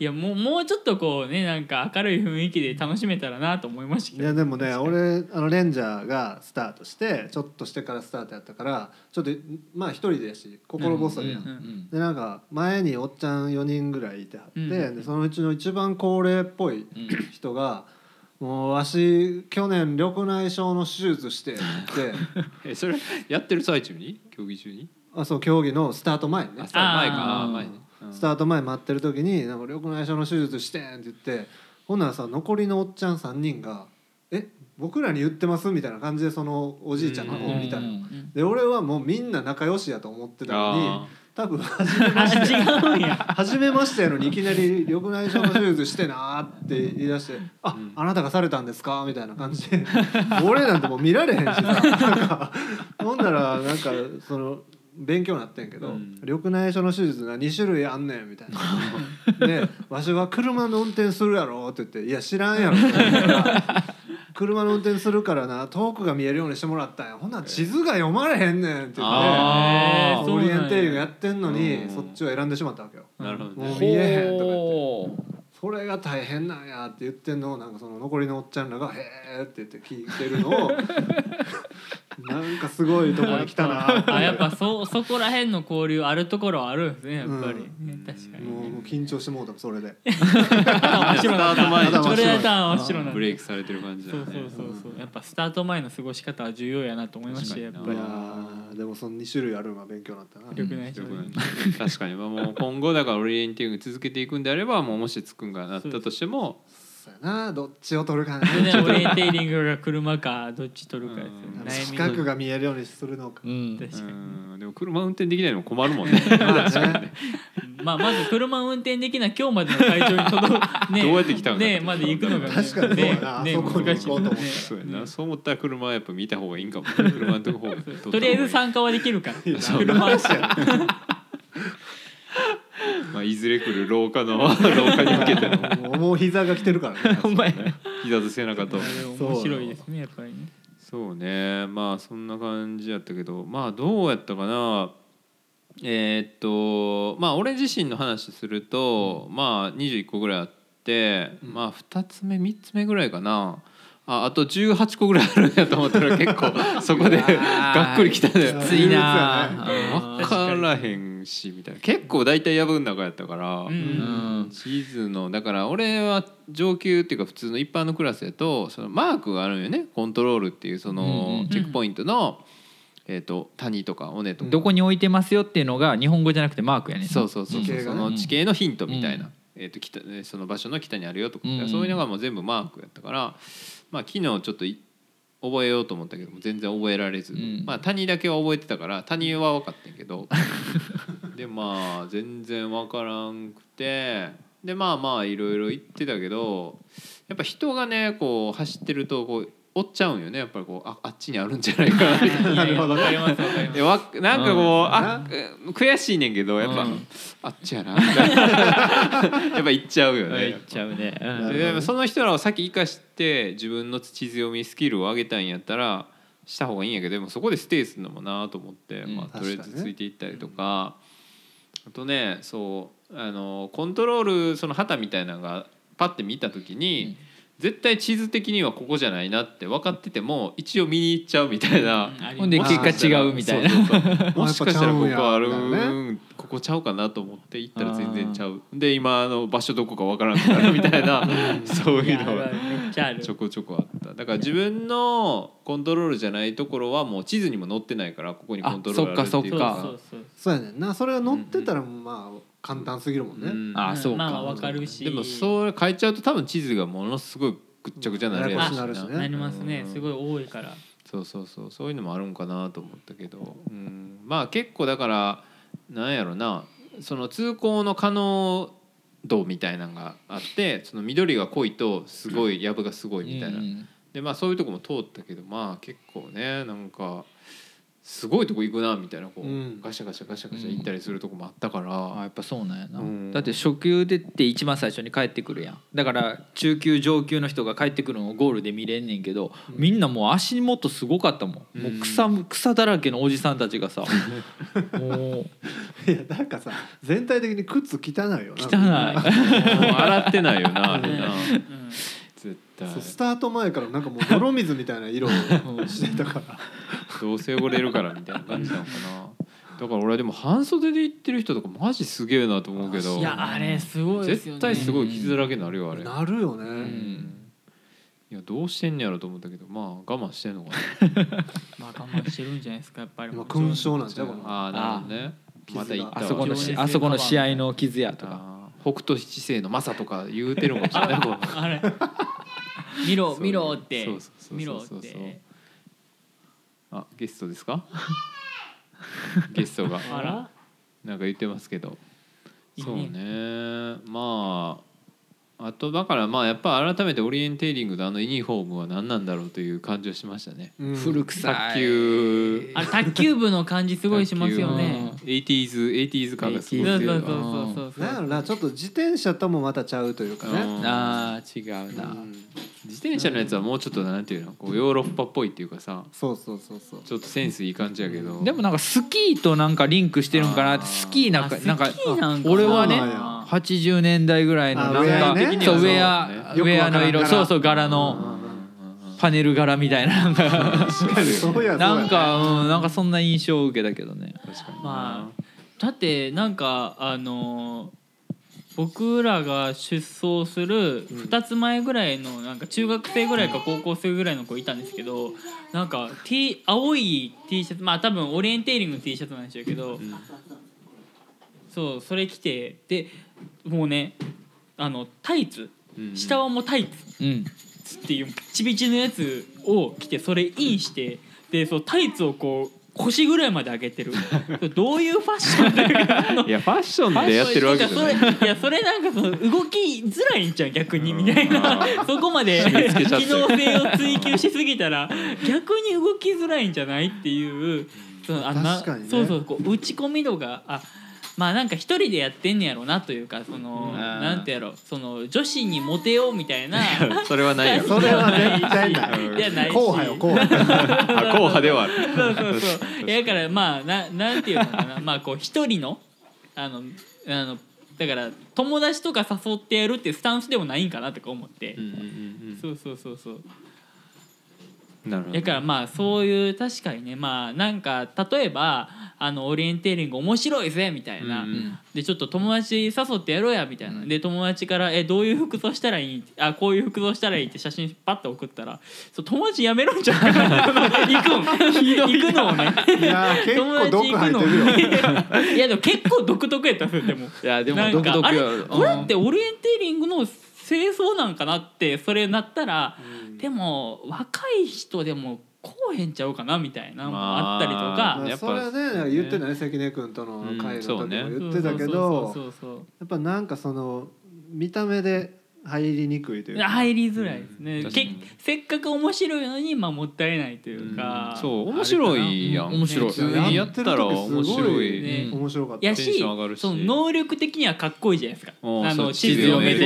S2: いやもうもうちょっとこうねなんか明るい雰囲気で楽しめたらなと思いましたけど。
S1: いやでもね俺あのレンジャーがスタートしてちょっとしてからスタートやったからちょっとまあ一人でやし心細いやん、
S2: うん
S4: うん
S1: でなんか前におっちゃん4人ぐらいいてはって、
S2: うん
S1: でそのうちの一番高齢っぽい人が「もうわし去年緑内障の手術して」って言って
S3: えそれやってる最中に？競技中に？
S1: あそう競技のスタート前にね。
S3: あスタート前か。前ね。うん。
S1: スタート前待ってる時に「なんか緑内障の手術してん」って言ってほんならさ残りのおっちゃん3人が「え僕らに言ってます?」みたいな感じでそのおじいちゃんの方を見たの。
S4: うん
S1: で俺はもうみんな仲良しやと思ってたのに
S3: あ
S1: 多分初め
S2: あ
S1: まして。
S2: 違うんや。
S1: 初めましてやのにいきなり緑内障の手術してなーって言い出して「あ、
S3: うん。
S1: あなたがされたんですか?」みたいな感じで。俺なんてもう見られへんしさ なんかほんならなんかその勉強になってんけど、
S3: うん。
S1: 緑内障の手術が2種類あんねんみたいな。で「わしは車の運転するやろ」って言って「いや知らんやろ」って言ったら車の運転するからな遠くが見えるようにしてもらったんや。ほんなら地図が読まれへんねんって言って
S3: あ
S2: ー。
S1: オリエンテーリングやってんのに
S3: うん。
S1: そっちを選んでしまったわけよ。
S3: なるほどね。
S1: もう見えへんとか言って。それが大変なんやって言ってんのをなんかその残りのおっちゃんらが「へえ」って言って聞いてるのを なんかすごいとこに来たな。
S2: あやっぱそそこら辺の交流あるところはあるんですねやっぱり、
S1: うん。
S2: ね確かに
S1: もうもう緊張してもうたそれで。
S2: 真っ白な
S3: スタート前に
S2: それやったら真っ白な
S3: ブレイクされてる感じだ
S2: そう
S3: よね
S2: そうそう。そうやっぱスタート前の過ごし方は重要やなと思いましたよやっぱり。
S1: でもその2種類あるのが勉強になったな。
S2: よくない人
S3: よくない確かに。まあもう今後だからオリエンティング続けていくんであればもうもしつくんがなったとしても
S1: そうやな。どっちを取るかね。
S2: でねオリエンテーリングが車かどっち取るかですよ
S3: うん。
S2: ね悩み
S1: 近くが見えるようにするのか。
S4: うん。
S2: 確かに。
S3: うんでも車運転できないのも困るもんね。
S1: まあね。
S2: まあまず車運転できない今日までの会場に届く。ね。
S3: どうやって来たんか
S2: ねまで行くのがね。
S1: 確かにそうやな。
S2: ね
S1: あそこに行こうと思ったら
S2: ね。
S3: そうやな。そう思ったら車はやっぱ見た方がいいんかもね。車のとこ方が撮った方がいい
S2: とりあえず参加はできるから。
S1: や
S2: 車
S3: まあいずれ来る廊下の 廊下に向けての。
S1: もうもう膝が来てるからね。
S2: お前
S3: 膝と背中と
S2: 面白いですねやっぱりね。
S3: そうね。まあそんな感じやったけど。まあどうやったかな。えーっとまあ俺自身の話すると、まあ21個ぐらいあって、まあ2つ目3つ目ぐらいかな。ああと18個ぐらいあるんやと思ったら結構そこでがっくりきたね。
S4: きついな
S3: らへんしみたいな。結構大体やぶん中やったから、
S2: うん。
S4: うん。
S3: 地図のだから俺は上級っていうか普通の一般のクラスやとそのマークがあるんよね。コントロールっていうそ
S4: うんうん
S3: のチェックポイントの、えー、と谷とか尾根とか、
S4: どこに置いてますよっていうのが日本語じゃなくてマークやねん
S3: そうそうそうそう、
S1: 地形がね。
S3: その地形のヒントみたいな、
S4: うん。
S3: えー、と北えーその場所の北にあるよとか、
S4: うん。
S3: そういうのがもう全部マークやったから、まあ、昨日ちょっとい覚えようと思ったけども全然覚えられず、
S4: うん。
S3: まあ、谷だけは覚えてたから谷は分かってんけど。でまあ全然分からんくて。でまあまあいろいろ言ってたけどやっぱ人がねこう走ってるとこう追っちゃうんよねやっぱりこうああっちにあるんじゃないかな みたいな。
S2: なるほどわかりますわかります。
S3: でわなんかこう、
S4: うん。
S3: あ悔しいねんけどやっぱ、
S4: うん。
S3: あっちやなみたいな。やっぱ行っちゃうよね
S4: 言っちゃうね。
S1: うん。
S3: ででもその人らを先生かして自分の地図読みスキルを上げたいんやったらした方がいいんやけどでもそこでステイするのもなと思って、
S4: うん。
S3: まあ、とりあえず
S1: 確かにね
S3: ついていったりとか。あとねそうあのコントロールその旗みたいなのがパッて見た時に、絶対地図的にはここじゃないなって分かってても一応見に行っちゃうみたいな。
S4: ほんで結果違うみたいな。
S3: もしかしたらここあるここちゃうかなと思って行ったら全然ちゃう。で今あの場所どこかわからんくなるみたいな。そういうのが
S2: いやあるあるめっち
S3: ょこちょこあった。だから自分のコントロールじゃないところはもう地図にも載ってないからここにコントロールあるっていう。
S2: そう
S4: あそっか。
S2: そう
S1: やねんな。それが乗ってたらまあ簡単すぎるもんね、
S3: うん。
S4: あそうか。
S2: まあわかるし。
S3: でもそれ変えちゃうと多分地図がものすごいぐっちゃぐちゃになるやつ
S1: ね。
S2: なりますね。
S3: うん。
S2: すごい多いから。
S3: そうそうそう。そういうのもあるんかなと思ったけど、うん、まあ結構だからなんやろな。その通行の可能度みたいなのがあってその緑が濃いとすごい藪がすごいみたいな、
S4: うん。
S3: でまあそういうとこも通ったけどまあ結構ねなんかすごいとこ行くなみたいなこう、
S1: うん。
S3: ガシャガシャガシャガシャ行ったりするとこもあったから、
S4: あやっぱそうなんやな、
S3: うん。
S4: だって初級でって一番最初に帰ってくるやん。だから中級上級の人が帰ってくるのをゴールで見れんねんけど、みんなもう足元すごかったもん、もう草草だらけのおじさんたちがさ。もう。
S1: いやなんかさ全体的に靴汚いよな。
S4: 汚い。
S3: もう洗ってないよな あれな。
S2: うん。
S3: 絶対。
S1: そうスタート前からなんかもう泥水みたいな色をしてたから
S3: どうせ汚れるからみたいな感じなのかな。だから俺はでも半袖で行ってる人とかマジすげえなと思うけど。
S2: いやあれすごいですよね。
S3: 絶対すごい傷だらけになるよあれ。
S1: なるよね、
S3: うん。いやどうしてんねやろと思ったけどまあ我慢してんのか
S2: まあ我慢してるんじゃないですかやっぱり。
S1: まあ勲章なんちゃうかな。
S3: なああなるほどね。また行ったわ。
S4: あそこのあそこの試合の傷やとか。
S3: 北斗七星のマサとか言うてるのかもしれ。
S2: 見ろ
S3: そう
S2: 見ろって。
S3: そうそうそうそう。
S2: 見ろって
S3: あゲストですか？ゲストが。
S2: あら。
S3: なんか言ってますけど。そうね。まああとだからまあやっぱ改めてオリエンテーリングのあのユニフォームは何なんだろうという感じをしましたね。
S1: うん。
S4: 古臭い。
S3: 卓球。
S2: あれ卓球部の感じすごいしますよね。
S3: 80s 80s 感がすごい。
S2: そうそうそうそうそう。そう
S1: なんやろなちょっと自転車ともまたちゃうというかね。
S3: うん。
S4: あー違うな、
S1: うん
S3: 自転車のやつはもうちょっとなんていうの？こうヨーロッパっぽいっていうかさ。
S1: そうそうそうそう。
S3: ちょっとセンスいい感じやけど。
S4: でもなんかスキーとなんかリンクしてるんかなってスキーなんか
S2: あ
S4: なんか俺はね
S1: そうなんや。
S4: 80年代ぐらいのなんかウェ
S3: よ
S4: アウ
S3: く
S4: ェアの色。そうそう柄の。パネル柄みたいななんか。
S1: う
S4: んかうん。なんかそんな印象を受けたけどね。
S3: 確かにな。
S2: まあだってなんかあの僕らが出走する2つ前ぐらいのなんか中学生ぐらいか高校生ぐらいの子いたんですけどなんか T 青い T シャツまあ多分オリエンテーリングの T シャツなんでしょうけど
S3: うん。
S2: そうそれ着てでもうねあのタイツ
S3: うん。
S2: 下はもうタイツ
S4: うん。
S2: っていうチビチのやつを着てそれインしてでそうタイツをこう腰ぐらいまで上げてる。どういうファッションだよ。
S3: いやファッションでやってるわけじゃない。
S2: それいやそれなんかその動きづらいんじゃん逆にみたいな。そこまで機能性を追求しすぎたら逆に動きづらいんじゃないっていう。そのあんな
S1: 確かにね。
S2: そうそうこう打ち込み度があまあなんか一人でやってんねやろなというかその
S4: うん。
S2: なんてやろその女子にモテようみたいな。
S3: それはないよ。
S1: それは絶対ない。
S2: いやないし。
S1: 硬派よ硬派
S3: あ硬派ではある。
S2: そうそうそう。いやだからまあななんていうのかな。まあこう一人のあのあのだから友達とか誘ってやるっていうスタンスでもないんかなとか思って、
S3: うんうんうん
S2: そうそうそうそう。
S3: うんなるほど
S2: だからまあそういう確かにねまあなんか例えばあのオリエンテーリング面白いぜみたいな、
S3: うんうん。
S2: でちょっと友達誘ってやろうやみたいな、で友達から「えどういう服装したらいい?」あこういう服装したらいいって写真パッと送ったらそう友達やめるんじゃん。行くん行くのをね。
S1: いやー結構毒入ってるよ。
S2: よいやでも結構独特やったんですよでも。
S4: いやでも
S2: なん
S4: 独特
S2: かあれ？
S4: よ
S2: これってオリエンテーリングの清掃なんかなってそれなったら、でも若い人でもこうへんちゃうかなみたいなのもあったりと
S3: ま
S2: か。
S1: まあ
S3: やっぱ
S1: それはね言ってない関根君との会の時も言ってたけどやっぱなんかその見た目で入りにくいというか。
S2: 入りづらいですね、け
S3: 確かに
S2: せっかく面白いのにまあもったいないというか、
S3: そう面白いやん。
S4: うん面白い
S3: 普通にやったら面白い。
S2: ね。
S1: 面白かった。
S2: やし
S3: テンション上がるし。
S2: その能力的にはかっこいいじゃないですか。あの地図読めて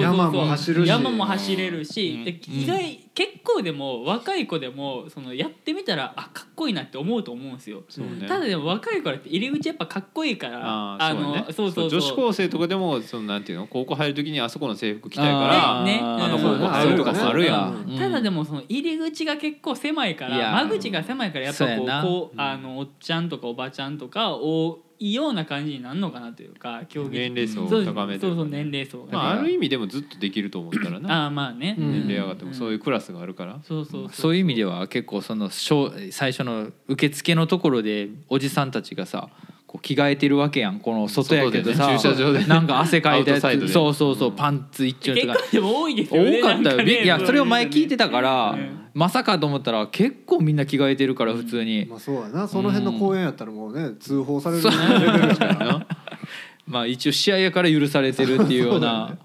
S1: 山も走るし。
S2: 山も走れるし、
S4: うん。
S2: で意外結構でも若い子でもそのやってみたらあかっこいいなって思うと思うんですよ。
S3: ね。
S2: ただでも若い子らって入り口やっぱかっこいいから。
S3: ああ
S2: そうそう
S3: 女子高生とかでもそのなんていうの高校入る時にあそこの制服着たいか
S2: あ
S3: ら
S2: ーね
S3: あの
S2: うん
S3: 高校入るとかもあるや
S1: うん
S3: ん。
S2: ただでもその入り口が結構狭いから間口が狭いからやっぱこうこうあのおっちゃんとかおばちゃんとか多いような感じになるのかなというか競技
S3: 年齢層を
S2: そう
S3: 高めて
S2: そうそう年齢層がね、
S3: まあある意味でもずっとできると思ったらな
S2: ああまあね、
S1: うん。
S3: 年齢上がってもそういうクラスがあるから。
S2: そうそうそう
S4: そう。いう意味では結構その小最初の受付のところでおじさんたちがさこう着替えてるわけやん。この外やけどさ、
S3: ね駐車場で。
S4: なんか汗かいたやつ。そうそうそう。パンツ一丁とか。
S2: 結構でも多いですよね
S4: 多かったよ、
S2: ね
S4: いやそれを前聞いてたから、
S2: うん。
S4: まさかと思ったら結構みんな着替えてるから普通に、
S1: まあそうやな。その辺の公園やったらもうね通報されるレベルやからな。
S4: まあ一応試合やから許されてるっていうような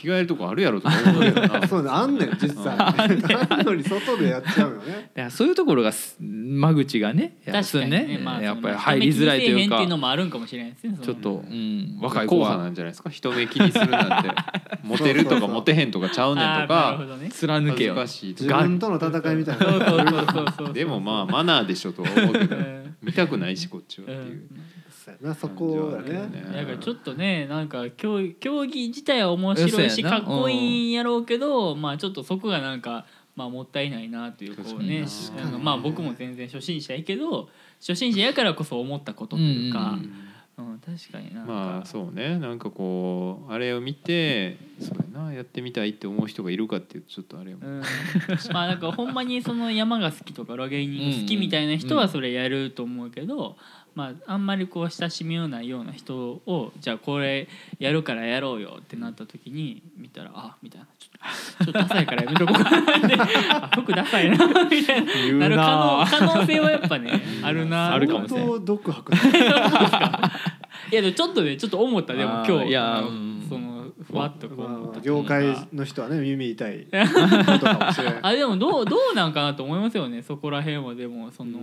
S3: 着替えるとこあるやろと思うけどな。
S1: そうねあんねん実際。あんのに外でやっちゃうよね。
S4: だからそういうところがす間口がねや
S2: 確かにね
S4: ね
S2: まあ
S4: やっぱり入りづらいというか。
S2: っていうのもあるんかもしれないですね
S4: ちょっと、うん、若い子は
S3: なんじゃないですか？人目気にするなんて。モテるとかモテへんとかちゃうねんと
S2: あーなる
S3: か
S2: ほどね。
S4: 貫け
S3: ずかしいと
S1: 自
S3: か。
S1: 分との戦いみたいな。
S2: そうそうそうそうそう。
S3: でもまあマナーでしょとは思うけど。
S2: うん。
S3: 見たくないしこっちはって
S2: う。
S3: いうん
S1: そうやなそこね。
S2: だからちょっとねなんか競競技自体は面白いしかっこいいんやろうけど、まあちょっとそこがなんか、まあ、もったいないなというこうねまあ僕も全然初心者やけど初心者やからこそ思ったことというか、うん。確かになんか、
S3: まあそうねなんかこうあれを見てそうやなやってみたいって思う人がいるかっていうとちょっとあれやもん。
S2: うん、まあなんかほんまにその山が好きとかロゲーニング好きみたいな人はそれやると思うけど、まああんまりこう親しみのないような人をじゃあこれやるからやろうよってなった時に見たらあみたいなちょっとちょっとダサいからやめとこうかなってあ服ダサいなみたいな。
S4: な
S2: なる可能可能性はやっぱねあるな
S4: あるかもしれん。
S1: 相当独白だ
S2: いやでもちょっとねちょっと思ったでも今日。
S4: いやうん
S2: そのふわっとこう思った
S1: 業界の人はね耳痛い。ことかもしれない
S2: あでもどうどうなんかなと思いますよね。そこら辺はでもその、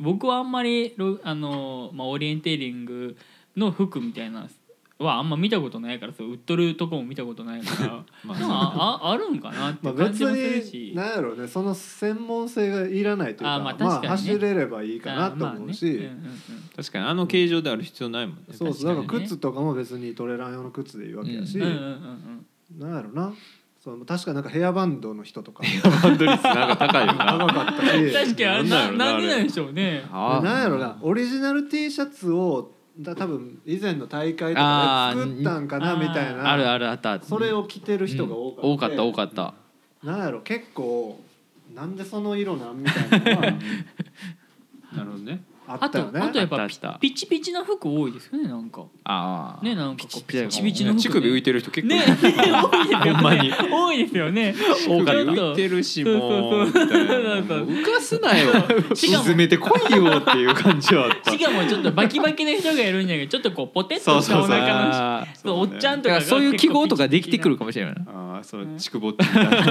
S2: 僕はあんまりロあの、まあ、オリエンテーリングの服みたいなはあんま見たことないからそう売っとるとこも見たことないから
S3: まあ
S2: でもあああるんかなって感じもする
S1: に
S2: し、
S1: なんやろうねその専門性がいらないというか
S2: あまあ
S1: まあ
S2: 確かにね。
S1: 走れればいいかなと思うし、
S2: あまあね。うんうんうん。
S3: 確かにあの形状である必要ないもんね
S1: そうそうだか
S2: ら
S1: 靴とかも別にトレラン用の靴でいいわけやし、
S2: うんうんうん。
S1: なんやろなそう確かなんかヘアバンドの人とか。
S3: バンド率なんか高いよ
S1: 高
S3: な
S1: かったし。
S2: うん確かにあれな
S3: なんだろうな
S2: なんでなんでしょうね。
S3: あ。
S1: なんやろなオリジナル T シャツをだ多分以前の大会とかで作ったんかな
S2: あー
S1: みたいな。
S4: あるあるあったあった。
S1: それを着てる人が多かった、
S4: 多かった多かった。
S1: なんやろ結構なんでその色なんみたいなのは。
S3: なるほどね
S1: あ
S2: あと
S1: ったよね
S2: あとやっぱピチピチな服多いですよねなんか。
S4: ああ。
S2: ねなんかこう
S4: ピチピチ
S2: の服。ね
S3: 乳首浮いてる人結構い
S2: ね
S3: る
S2: 多いですよね。
S3: ほんまに。
S2: 多いですよね。
S3: 乳首
S2: ちょっと
S3: 浮いてるしもう。浮かすなよ。沈めてこいよっていう感じはあった。
S2: しかもちょっとバキバキな人がいるんじゃけどちょっとこうポテッとしたお
S3: そうそうそう。
S2: 腹のそうおっちゃんとか
S4: そういう記号とかできてくる
S2: か
S4: かもしれないな。
S3: ああそう乳首ぼっちみた。いな
S1: いや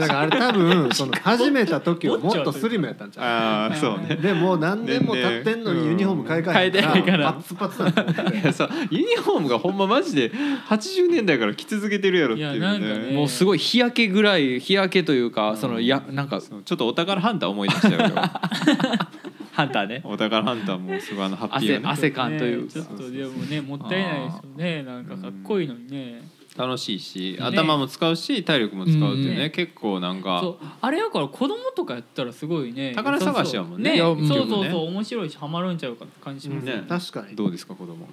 S1: だからあれ多分その始めた時はもっとスリムやったんちゃ
S3: ああそうね。
S1: うでもう何年も経ってんのにユニフォーム買い替え
S4: ないから。
S1: パツパツ
S3: いやさユニフォームがほんまマジで80年代から着続けてるやろっていうね。
S2: ね。
S4: もうすごい日焼けぐらい日焼けというかそのやなんか
S3: ちょっとお宝ハンター思い出したよ
S4: ハンターね。
S3: お宝ハンターもすごいあのハッピーね。
S4: 汗感という
S2: ねちょっとでもねもったいないですよね。なんかかっこいいのにね
S3: 楽しいし
S2: ね。
S3: 頭も使うし体力も使うっていう
S2: うん
S3: ね結構なんか
S2: そう。あれだから子供とかやったらすごいね
S3: 宝探しやもんね
S2: そう。そうそうそう
S3: ね
S2: そう面白いしハマるんちゃうかって感じします
S3: ね。
S1: 確かに。
S3: どうですか子供？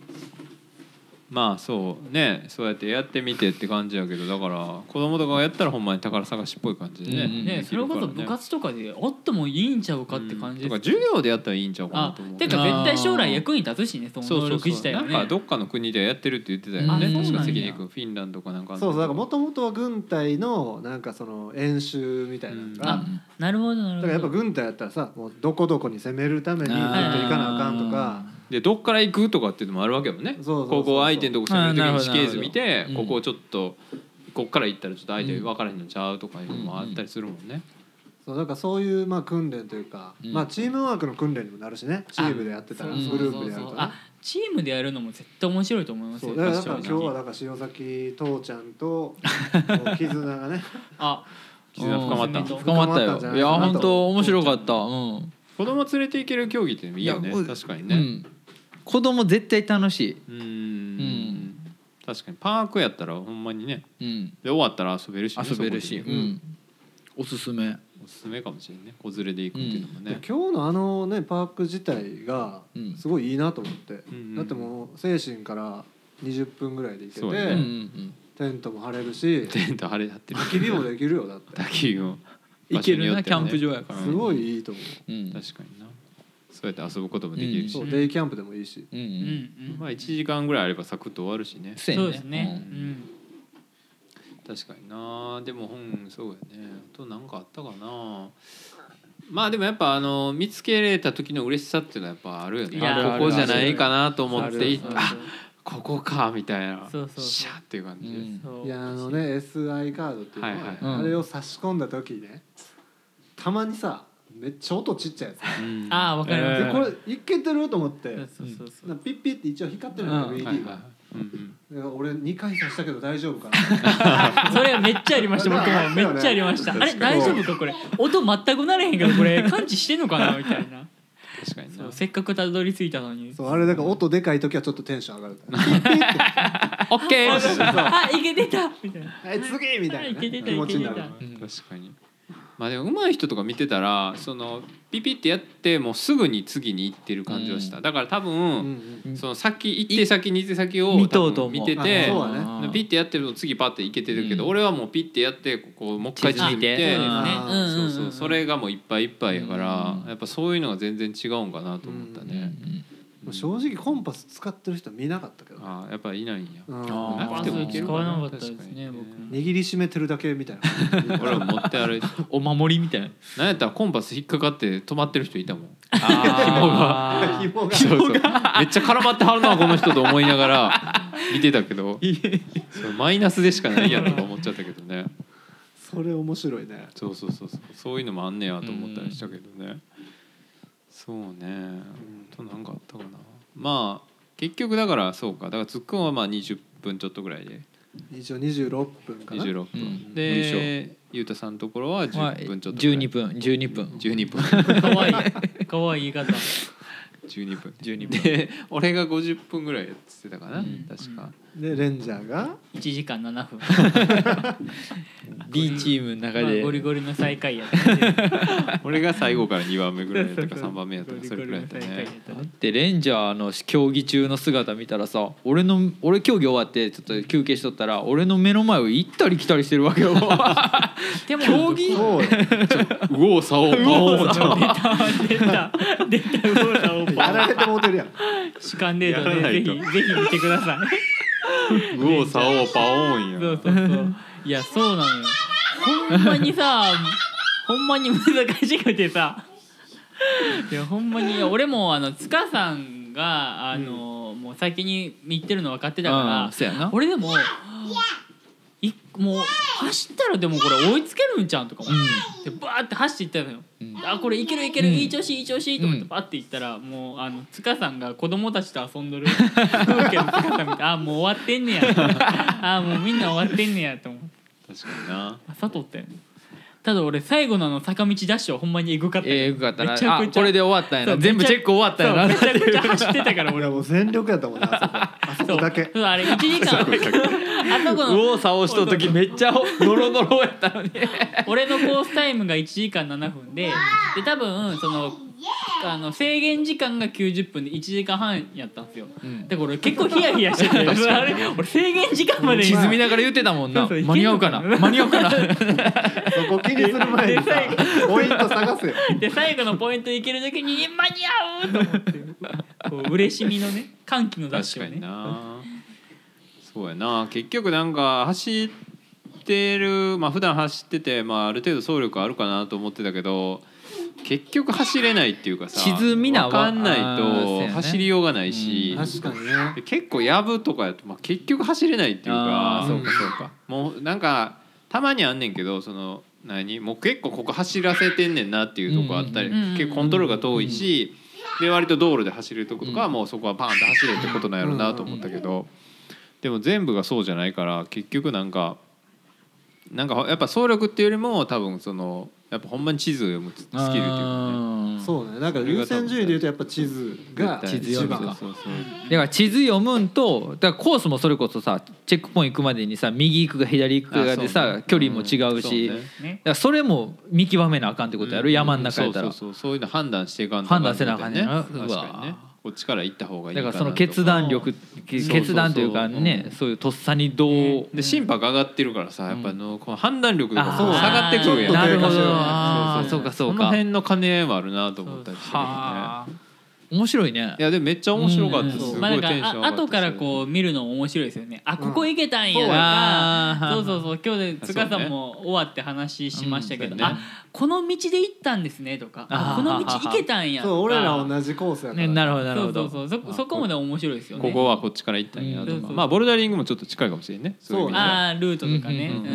S3: まあそうねそうやってやってみてって感じやけどだから子供とかがやったらほんまに宝探しっぽい感じでね,、
S4: うんうん
S2: ね。それこそ部活とかであってもいいんちゃうかって感じ
S3: うん。とか
S2: です
S3: 授業でやったらいいんちゃうかな
S2: あ
S3: と思う。
S2: てか絶対将来役に立つしねその能力
S3: そうそう。そう
S2: 自体はね。
S3: なんかどっかの国でやってるって言ってたよね。
S2: うなんや。
S3: 関根君フィンランドかなんか
S1: そうそうだからもともとは軍隊のなんかその演習みたいなのが、
S2: あなるほどなるほど。
S1: だからやっぱ軍隊やったらさもうどこどこに攻めるためにずっと行かなあかんとか
S3: でどっから行くとかっていうのもあるわけやもんね。
S1: そうそうそうそう。
S3: ここ相手のとこ攻める時に地形図見て
S4: なるほど。
S3: ここをちょっとこっから行ったらちょっと相手分からへんのちゃうとかいうのもあったりするもんね。
S1: そうだからそういうまあ訓練というか、
S4: うん。
S1: まあチームワークの訓練にもなるしね。チームでやってたらグループでやるとね。
S2: あチームでやるのも絶対面白いと思いますよ
S1: だから今日は。だから塩崎父ちゃんと 絆がね。
S2: あ
S3: 絆深まった。
S2: うん。
S4: 深まったよ。いや本当面白かった。うん。
S3: 子供連れて行ける競技っていいよね。確かにね。
S4: うん子供絶対楽しい。
S3: うん。
S4: ん
S3: 確かにパークやったらほんまにね。
S4: うん。
S3: で終わったら遊べるしね
S4: 遊べるし。
S3: そこで。ね
S4: うん。おすすめ。
S3: おすすめかもしれんね。子連れで行くっていうのもね。
S1: 今日のあのねパーク自体が
S4: うん。
S1: すごいいいなと思って、
S3: うん
S1: だってもう精神から20分ぐらいで行けて、
S3: そうや
S4: うんう
S3: ね
S4: ん。
S1: テントも張れるし
S3: テント晴れ張ってる。
S1: 焚き火もできるよだって。
S3: 焚き火も。
S4: うんいけるなキャンプ場やから。
S1: すごいいいと思う、
S4: うん。
S3: 確かになそうやって遊ぶこともできるし、
S1: そうデイキャンプでもいいし。
S4: うんう
S2: うん。ん
S3: まあ1時間ぐらいあればサクッと終わるしね。
S4: そうや
S2: そうですね。
S4: う
S2: うん。ん
S3: 確かにな。でも本そうやね。あと何かあったかな。まあでもやっぱあの見つけれた時の嬉しさっていうのはやっぱあるよね。ここじゃないかなと思っていあここかみたいな。
S2: そうそうそう。
S3: シャーっていう感じで、
S4: うん。
S2: そう。
S1: いやあのね SI カードっていうのは、
S3: はいはい
S4: うん
S1: あれを差し込んだ時ねたまにさめっちゃ音ちっちゃいやつ、
S3: うん。
S2: あーわかります
S1: でこれいけてる？と思って、
S2: そうそうそう
S1: ピッピッって一応光ってるの。LED が、
S3: はいはい。うん
S1: で俺2回刺したけど大丈夫かな。
S2: それはめっちゃありました。僕もめっちゃありました。あれ大丈夫かこれ？音全くなれへんけどこれ感知してんのかな？みたいな。
S3: 確かにな。
S2: そうせっかくたどり着いたのに。
S1: そうあれだから音でかい時はちょっとテンション上がる。
S3: オッケー
S2: あいけてた。みたいな
S1: はい次みたいな、気持ちになる。
S3: 確かにまあでも上手い人とか見てたらそのピピってやってもうすぐに次に行ってる感じはした、
S4: うん
S3: だから多分、
S1: うんうん
S3: その先行って先に行って先を
S4: 見とうと思う
S1: あ
S3: 多分見てて
S1: ね。
S3: でピッてやってると次パッていけてるけど、
S4: うん
S3: 俺はもうピッてやってここもう一回
S4: 地図見て
S3: そうそうそれがもういっぱいいっぱいやから、
S4: うん
S3: やっぱそういうのが全然違うんかなと思った
S4: うん
S3: ね、
S1: 正直コンパス使ってる人見なかったけど、
S3: ああやっぱいないんや、
S1: うん。
S3: なくても。いける
S2: 使わなかった
S3: 確
S2: ですね
S3: に。
S2: 僕。
S1: 握りしめてるだけみたいな
S3: 俺も持って歩いて。
S4: お守りみたいな。
S3: なんやったらコンパス引っかかって止まってる人いたもん。
S4: あ
S1: 紐が。
S3: そうそう。めっちゃ絡まってはるなこの人と思いながら。見てたけど。それマイナスでしかないやんとか思っちゃったけどね。
S1: それ面白いね。
S3: そうそうそうそう。そういうのもあんねやと思ったりしたけどねそうね。あと何かあったかな。まあ結局だからそうか。だからつっくんはまあ20分ちょっとぐらいで。
S1: 一応26分かな。
S3: 26分、
S4: うん。
S3: でゆうたさんのところは
S4: まあ
S3: 10分ちょっとぐらい。
S4: 12分。12分。
S3: 12分。
S2: かわい。いかわいい言い方。
S3: 12分。
S4: 12分。
S3: で俺が50分ぐらいやってたかな、
S4: うん。
S3: 確か
S1: でレンジャーが
S2: ？1時間7分。
S4: B チームの中
S2: まあ
S4: で
S2: ゴリゴリの最下位やった
S3: 俺が最後から2番目ぐらいやったか
S2: そうそう。
S3: 3番目やったかそれくらいやったね。
S4: だってレンジャーの競技中の姿見たらさ俺の俺競技終わってちょっと休憩しとったら俺の目の前を行ったり来たりしてるわけよ。
S2: でも
S4: 競技？
S1: そう。よ
S3: う。おさおパオンちゃん
S2: 出た出た出たウォーターを
S1: やられてもうてるやん。
S2: 主観データ
S3: やらないと。
S2: でぜひぜひ見てくださいう
S3: おさおパオンや
S2: そうそうそう。いやそうなのよ。ほんまにさほんまに難しくてさ。いやほんまに俺もあの塚さんがあの、もう先に行ってるの分かってたから、俺でもいもう走ったらでもこれ追いつけるんちゃうんとか思って、でバーって走っていったのよ、
S4: うん。
S2: あこれいけるいける、
S4: うん。
S2: いい調子いい調子と思って
S4: うん。
S2: バッて行ったら、もうあの塚さんが子供たちと遊んどる 風景の塚さん見てあもう終わってんねや。あもうみんな終わってんねやと思って
S3: 確かにな。
S2: 朝取ったよねただ俺最後のあの坂道ダッシュはほんまにエグかったよ
S4: ええよかったな。
S2: めちゃくちゃ。
S4: あこれで終わったんや
S2: そう
S4: な全部チェック終わったんやな。
S2: めちゃくちゃ走ってたから俺
S1: 俺はもう。全力やったもんねあそこ。あそ
S2: そう
S1: こだけ。
S2: そうあれ1時間。あそこの
S4: 右往左往しとる時めっちゃノロノロやったのに。
S2: 俺のコースタイムが1時間7分でで多分そのあの制限時間が90分で1時間半やったんですよ。
S4: うん。
S2: だから俺結構ヒヤヒヤしてて。あれ？俺制限時間まで
S4: 地図見ながら言ってたもんな。
S2: そうそう。
S4: 間に合うかな？間に合うかな？
S1: そこ気にする前にさポイント探せよ。
S2: で最後のポイント行ける時に間に合うと思って。こう嬉しみのね歓喜のダッシ
S3: 確かにな。そうやな。結局なんか走ってるまあ普段走ってて、まあ、ある程度走力あるかなと思ってたけど結局走れないっていうかさ
S4: 地図見な
S3: 分かんないと走りようがないし、
S1: 確かにね。
S3: で結構やぶとかやと、まあ、結局走れないっていうか
S4: そうかそうか。
S3: もうなんかたまにあんねんけどその何？もう結構ここ走らせてんねんなっていうとこあったり、
S2: うんうんうん
S3: 結構コントロールが遠いし、で割と道路で走れるとことかはもうそこはパンって走れってことなんやろうなと思ったけど、でも全部がそうじゃないから結局なんかなんかやっぱ走力っていうよりも多分そのやっぱほんまに地図を読むスキルっていうかね。
S4: うん
S1: そうね。だから優先順位で言うとやっぱ地図が
S3: 絶対
S1: 一番
S3: そうそうそう
S4: だから地図読むん。とだからコースもそれこそさチェックポイント行くまでにさ右行くか左行くかでさ、
S3: ね
S4: 距離も違うし、
S3: そうね
S2: ね
S4: だからそれも見極めなあかん。ってことやる、山の中やったら、
S3: そうそうそうそういうの判断していかん。と
S4: 判断せなあかん。ねん。な
S3: 確かにねこっちから行った方がいい
S4: だからその決断力決断というかね
S3: うん。
S4: そういうとっさにどう、
S3: で心拍上がってるからさやっぱあのこの判断力とか
S4: あー。
S3: そう下がってくるやん。
S4: なるほど。そうかそうか。
S3: この辺の兼ね合いもあるなと思ったりしてね。
S4: はあ面白いね。
S3: いやでもめっちゃ面白かった。
S4: うん
S3: すごいテンション上がった
S2: かあ後からこう見るの面白いですよね。あここ行けたんやと
S1: うん
S2: か、
S4: そう
S2: そうそう。そう今日で塚さんも終わって話しましたけど、
S3: うんそうやね。
S2: あこの道で行ったんですねとかあ
S4: あ
S2: この道行けたんやとか。
S1: そう俺ら同じコースやから。
S4: ねなるほどなるほど。
S2: そうそうそう。そそこまで面白いですよね。
S3: ここはこっちから行ったんやと
S2: うんそうそう
S3: かまあボルダリングもちょっと近いかもしれんね。そういう意味では。
S2: ああルートとかね。
S4: うんうん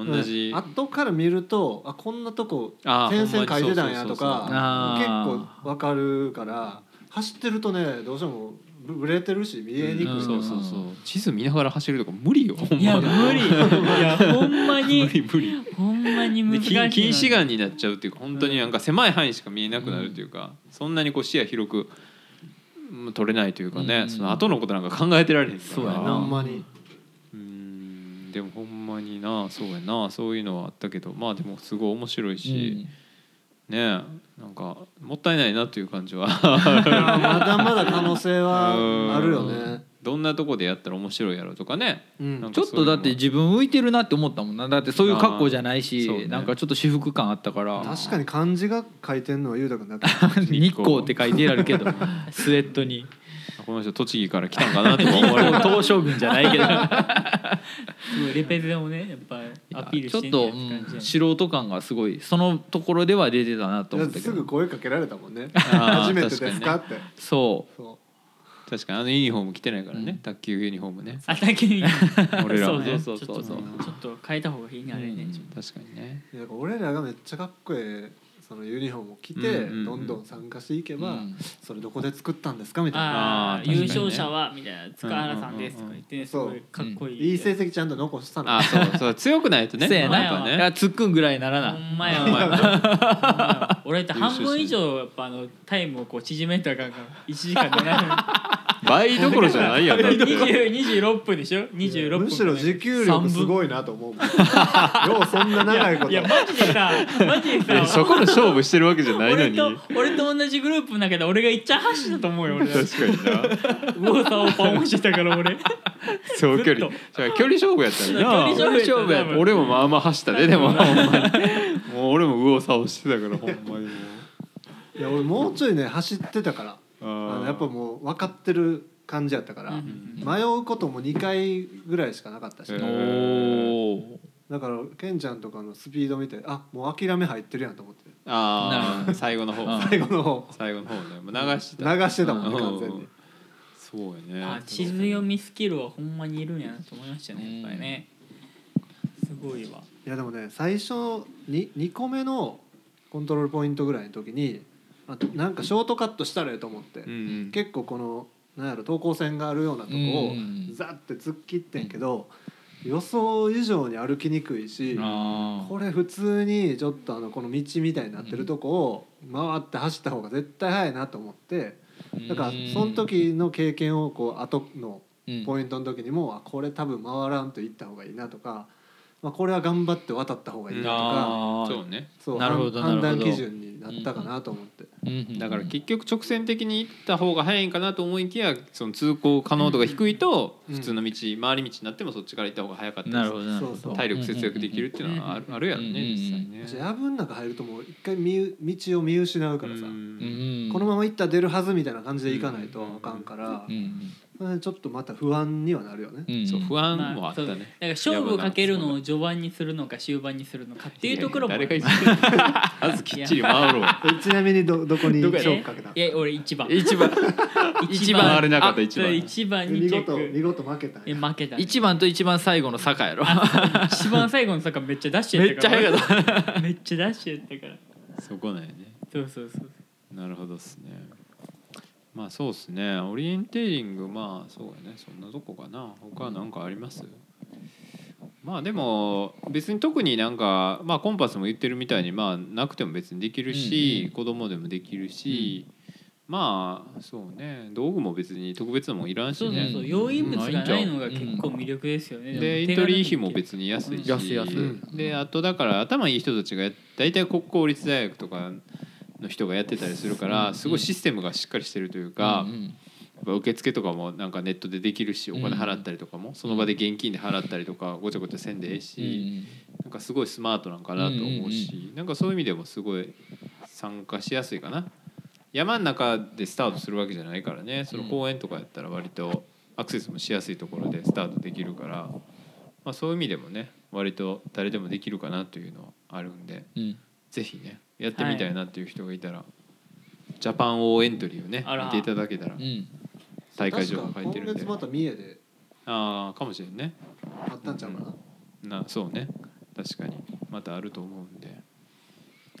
S4: うん。
S2: うん。
S3: 同じ。
S1: 後から見るとあこんなとこ
S3: あー
S1: 点線書いてたんやと
S3: ほんまにそうそうそう
S1: か
S4: あー。
S1: 結構わかるから走ってるとねどうしてもぶぶれてるし見えにくい。
S4: うん。
S3: そうそうそう。地図見ながら走るとか無理よほん
S2: いや
S3: ま
S2: 無理。いやほんま
S3: 無
S2: に
S3: 理無理。
S2: ほんまに
S3: で
S2: 難しいな
S3: 近近視眼になっちゃうっていうか本当になんか狭い範囲しか見えなくなるっていうか、そんなにこう視野広くうん取れないというかね、
S4: うん。
S3: その後のことなんか考えてられへんから。
S4: そうやな。
S1: ほんまに。
S3: うん。でもほんまになそうやなそういうのはあったけどまあでもすごい面白いし、ねえなんかもったいないなという感じは。
S1: まだまだ可能性はあるよね。
S3: どんなとこでやったら面白いやろうとかね。
S1: うん。
S3: なん
S4: ちょっとだって自分浮いてるなって思ったもんな。だってそういう格好じゃないし、
S3: ね。
S4: なんかちょっと私服感あったから。
S1: 確かに漢字が書いてんのはゆうたくんだけ。
S4: 日光って書いてあるけど スウェットに
S3: この人栃木から来たんかなと思われる。
S4: 光東照宮じゃないけど
S2: すごいレペゼもねやっぱアピールしてん
S4: ちょっと、うん素人感がすごいそのところでは出てたなと思ったけど。
S1: すぐ声かけられたもんね。初めてですかって。
S4: そう。
S1: そ
S3: 確かにあのユニフォーム着てないからね、
S4: うん。
S3: 卓球ユニフォームね。
S2: あだけに
S3: 俺らはね。
S2: そうね。
S4: そうそうそう
S2: ちょっとちょっと変えた方がいいねあれね、
S4: うん
S3: 確かにね。
S1: 俺らがめっちゃかっこええそのユニフォームを着て、
S3: うんうんうん。
S1: どんどん参加していけば、
S4: うん。
S1: それどこで作ったんですかみたいな。
S2: あ優勝者はみたいな塚原さんですとか言ってねす
S1: うんうんうん。
S2: ごいかっこいい。
S1: いい成績ちゃんと残したの。
S3: あそうそう強くないとね。
S4: そうやな。
S3: やっぱね。
S4: いやつっくんぐらいならな。
S2: ほんまやほんまや 俺って半分以上やっぱあのタイムをこう縮めたらあかんから1時間で7
S3: 倍どころじゃないやんだって
S2: 分26分でしょ？26分
S1: むしろ持久力すごいなと思う。もんようそんな長いこと。
S2: いやマジでさマジでさ
S3: そこで勝負してるわけじゃないのに。
S2: 俺と俺と同じグループの中で俺がいっちゃん走ったと思うよ俺。
S3: 確かにな。
S2: 右往左往パンをしてたから俺。
S3: 長距離。距離勝負やったな。
S2: 離勝負や
S3: 俺もまあまあ走ったででも。ほん。ま にもう俺も右往左往してたからほんまに
S1: いや俺もうちょいね走ってたから
S3: あ
S1: あの
S3: ー
S1: やっぱもう分かってる感じやったから、
S2: うん
S1: 迷うことも2回ぐらいしかなかったし、だからケンちゃんとかのスピード見てあもう諦め入ってるやんと思って。
S3: ああ最後の方。
S4: うん。
S1: 最後の方。
S3: 最後の方ねもう流してた。
S1: 流してたもんね
S3: うん
S1: 完全に。
S3: そうやね。
S2: あ地図読みスキルはほんまにいるんやなと思いましたねやっぱりね。すごいわ。
S1: いやでもね最初に2個目のコントロールポイントぐらいの時にあとなんかショートカットしたらええと思って、
S3: うんうん。
S1: 結構このなんやろ等高線があるようなとこを
S4: うん
S1: ザッて突っ切ってんけど予想以上に歩きにくいし
S4: あ
S1: これ普通にちょっとあのこの道みたいになってるとこを回って走った方が絶対速いなと思ってだからその時の経験をこう後のポイントの時にもあこれ多分回らんと行った方がいいなとか、まあ、これは頑張って渡った方がいいなとか
S3: そうね。
S1: そう
S4: なるほど
S1: 判断基準になったかなと思って。
S4: うん
S3: だから結局直線的に行った方が早いんかなと思いきやその通行可能度が低いと
S1: うん
S3: 普通の道回り道になってもそっちから行った方が早かったり
S4: なる。ほど
S3: 体力節約できるっていうのはあるあるやろね。
S4: うんうんうん
S3: 実際ね
S1: じゃあ藪の中入るともう一回見道を見失うからさ、
S3: うん
S4: うん
S1: このまま行ったら出るはずみたいな感じで行かないとあかんからちょっとまた不安にはなるよね。
S4: うん。
S3: そう。不安もあった
S2: まあだから勝負かけるのを序盤にするのか終盤にするのかっていうところも
S3: まずきっちり回ろう。
S1: えちなみにどどこに勝負かけたん
S2: いや俺一番。
S3: 一番。一番。回れなかった
S2: あ
S3: 一番。
S2: 一番に
S1: 見
S2: チェッ
S1: 事見
S2: ク
S1: 事負けたん
S2: え
S1: や
S2: 負けた。
S4: 一番と一番最後の坂やろ。
S2: あ一番最後の坂めっちゃダッシュ
S4: め
S2: やったから。
S4: っちゃ速かった。
S2: めっちゃダッシュやったから。
S3: そこなんやね。
S2: そうそうそう。
S3: なるほどっすねまあそうっすね。オリエンテーリングまあそうやね。そんなとこかな。他は何かあります？まあでも別に特になんかまあコンパスも言ってるみたいにまあなくても別にできるし、
S4: うんうん
S3: 子供でもできるし、まあそうね。道具も別に特別なもんいらんし
S2: そうそう
S3: ね
S2: そう。要因物がないのが結構魅力ですよね。
S3: でエントリー費も別に安いし、
S4: 安い安い。
S3: であとだから頭いい人たちがや大体国公立大学とかの人がやってたりするからすごいシステムがしっかりしてるというか、受付とかもなんかネットでできるしお金払ったりとかもその場で現金で払ったりとかごちゃごちゃせんでええし、なんかすごいスマートなんかなと思うし、なんかそういう意味でもすごい参加しやすいかな。山の中でスタートするわけじゃないからね。その公園とかやったら割とアクセスもしやすいところでスタートできるから、まあ、そういう意味でもね割と誰でもできるかなというのはあるんで
S4: うん。
S3: ぜひねやってみたいなっていう人がいたら、ジャパンオーエントリーをね
S2: あら。
S3: 見ていただけたら
S4: うん。
S3: 大会場が書いてるんで。
S1: 確か今月また三重で。
S3: ああかもしれんね。
S1: あったんちゃうかな、
S3: なそうね。確かに。またあると思うんで。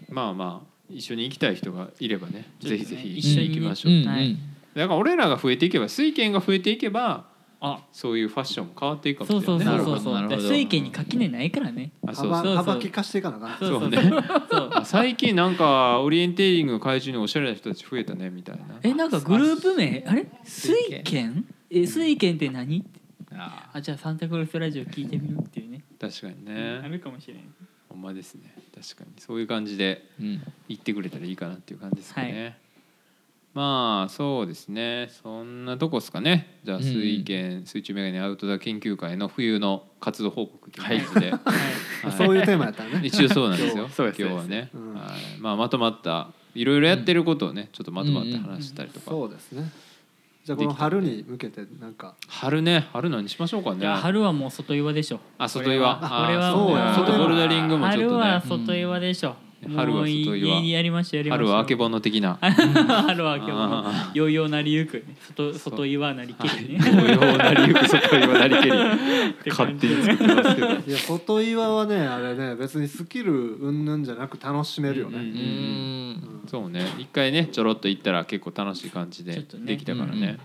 S3: まあまあ一緒に行きたい人がいればね
S2: ちょっとね
S3: ぜひぜひ
S2: 一緒にね。
S3: 行きましょう、
S4: うん。
S2: はい。
S3: だから俺らが増えていけば水券が増えていけば
S2: あ
S3: そういうファッションも変わっていくか
S2: そうそう
S3: もしれないね。
S2: そうそうそう
S4: なるほど
S2: 水家に垣根ないからね。
S3: あそう。
S1: 幅
S3: そう
S2: そう。
S1: 幅利かしていかなあかん。
S2: そうそう
S3: そう。ね
S2: そう。
S3: あ最近なんかオリエンテーリングの会場におしゃれな人たち増えたねみたいな。
S2: えなんかグループ名あれ？水軒え水軒って何？
S4: あ。
S2: あじゃあサンタクロースラジオ聞いてみようっていうね。
S3: 確かに
S2: あ
S3: ね
S2: るかもしれない
S3: ほんまですね。確かに。そういう感じで
S4: うん。
S3: 行ってくれたらいいかなっていう感じですかね、まあそうですね。そんなとこですかね。じゃあ
S4: うん
S3: 水圏、水中メガネアウトドア研究会の冬の活動報告ということで、
S2: はい。
S3: はい。
S1: そういうテーマやったらね。
S3: 一応そうなんですよ。今日は。ね、
S1: うん
S3: はい。まあ、まとまったいろいろやってることをねちょっとまとまって話したりとか、
S1: そうですね。じゃあこの春に向けてなんか。
S3: 春ね。春何しましょうかね。
S2: じゃあ春はもう外岩でしょ。
S3: あ外岩。
S2: これは
S3: あ
S2: そうや
S3: 外ボルダリングもちょっとね。
S2: 春は外岩でしょ
S3: 春は外
S2: い
S3: 岩
S2: やりましたやりました。
S3: 春はあけぼの的な。
S2: 春はあけぼの。
S3: あ
S2: ようようなりゆく。ね外外岩なりきりね。
S3: 同様なりゆく外岩なりけり。
S2: て
S3: 勝手に作ってますけど。
S1: いや外岩はねあれね別にスキル云々じゃなく楽しめるよね、
S3: うん
S4: うーん
S3: そうね。一回ねちょろっと行ったら結構楽しい感じでできたから
S4: うんうん
S3: ね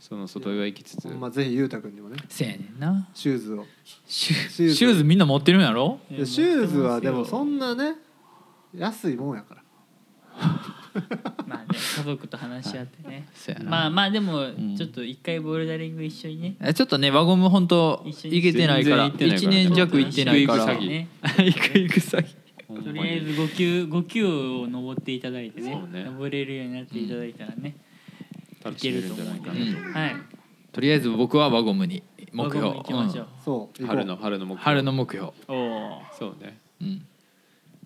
S3: その外岩行きつつ。
S1: まぜひゆうたくんにもね。
S4: せやねんな。
S1: シューズを。
S4: シュ
S1: シューズ。
S4: シューズみんな持ってるんやろ？
S1: でシューズはでもそ
S2: ん
S1: んなね安いもんやから。
S2: まあね家族と話し合ってね。
S4: せやな。
S2: まあまあでも
S4: ん。
S2: ちょっと一回ボルダリング一緒にね。
S4: えちょっとね輪ゴム本当
S2: 一緒に。
S4: 行けてないから。
S3: 全然行って
S4: 1
S3: ないから。
S4: 年弱行ってないから。
S3: 行く行く詐欺
S2: ね。
S4: 行く行く詐欺。
S3: ほんまに
S2: とりあえず5級5級を登っていただいてね。
S3: そうね。
S2: 登れるようになっていただいたらね、
S3: 楽しめるん。じゃないかなと
S4: うん
S2: はい
S4: とりあえず僕は輪ゴムに目標
S2: 輪ゴム行きましょう、
S1: そう行こう
S3: 春の春の目標
S4: 春の目標
S2: おお
S3: そうね。
S4: うん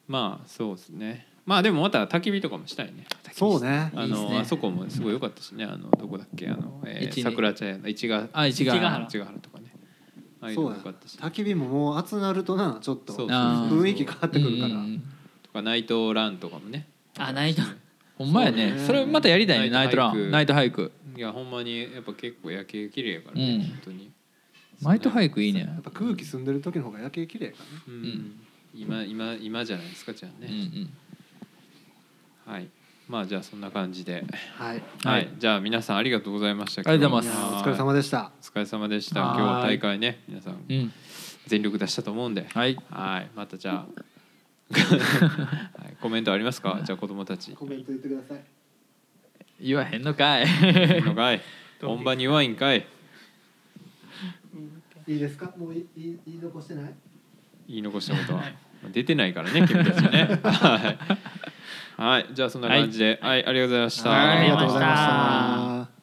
S3: まあそうですね。まあでもまた焚き火とかもしたいね。
S1: そうね。
S3: あの
S4: いいっすね。
S3: あそこもすごい良かったしね。あのどこだっけ？あの、えー、
S4: 一年
S3: 桜茶屋の市ヶ
S4: あ一が
S2: 市ヶ原。
S3: 市ヶ原とかね。ああいうの
S1: そうや
S3: も良かったし
S1: 焚き火ももう集なるとなちょっと
S3: そう
S4: あー
S1: 雰囲気変わってくるから、
S4: うんうんうん。
S3: とかナイトランとかもね。
S2: あないと
S4: ほんまやね。
S1: そうね。
S4: それまたやりたいねナイトラン。ナイトハイク。
S3: いやほんまにやっぱ結構夜景綺麗やからね、
S4: うん。
S3: 本当に。
S4: ナイトハイクいいね。
S1: やっぱ空気澄んでる時の方が夜景綺麗やからね。
S3: うん、
S4: ん
S3: 今今今じゃないですかじゃあ
S4: うんう
S3: ね、
S4: ん。
S3: はい。まあじゃあそんな感じで。
S1: はい。
S3: はい、
S4: はい
S3: じゃあ皆さんありがとうございました
S4: ありがとうござい
S1: い
S4: ます
S1: お疲れ様でした。
S3: お疲れ様でした。
S1: はい。
S3: 今日大会ね。皆さん
S4: うん。
S3: 全力出したと思うんで。
S4: はい。
S3: はい。またじゃあ。はい、コメントありますか？じゃあ子供たち。
S1: コメント言ってください。
S4: 言わへんのかい。
S3: のかい？本番に弱いんかい？
S1: いいですか？もう言い言い残してない？
S3: 言い残したことは出てないからね 君たちね。はい、はい、じゃあそんな感じで、はい、ありがとうございました、
S4: はい
S1: ありがとうございま
S2: ありがとうございま
S1: した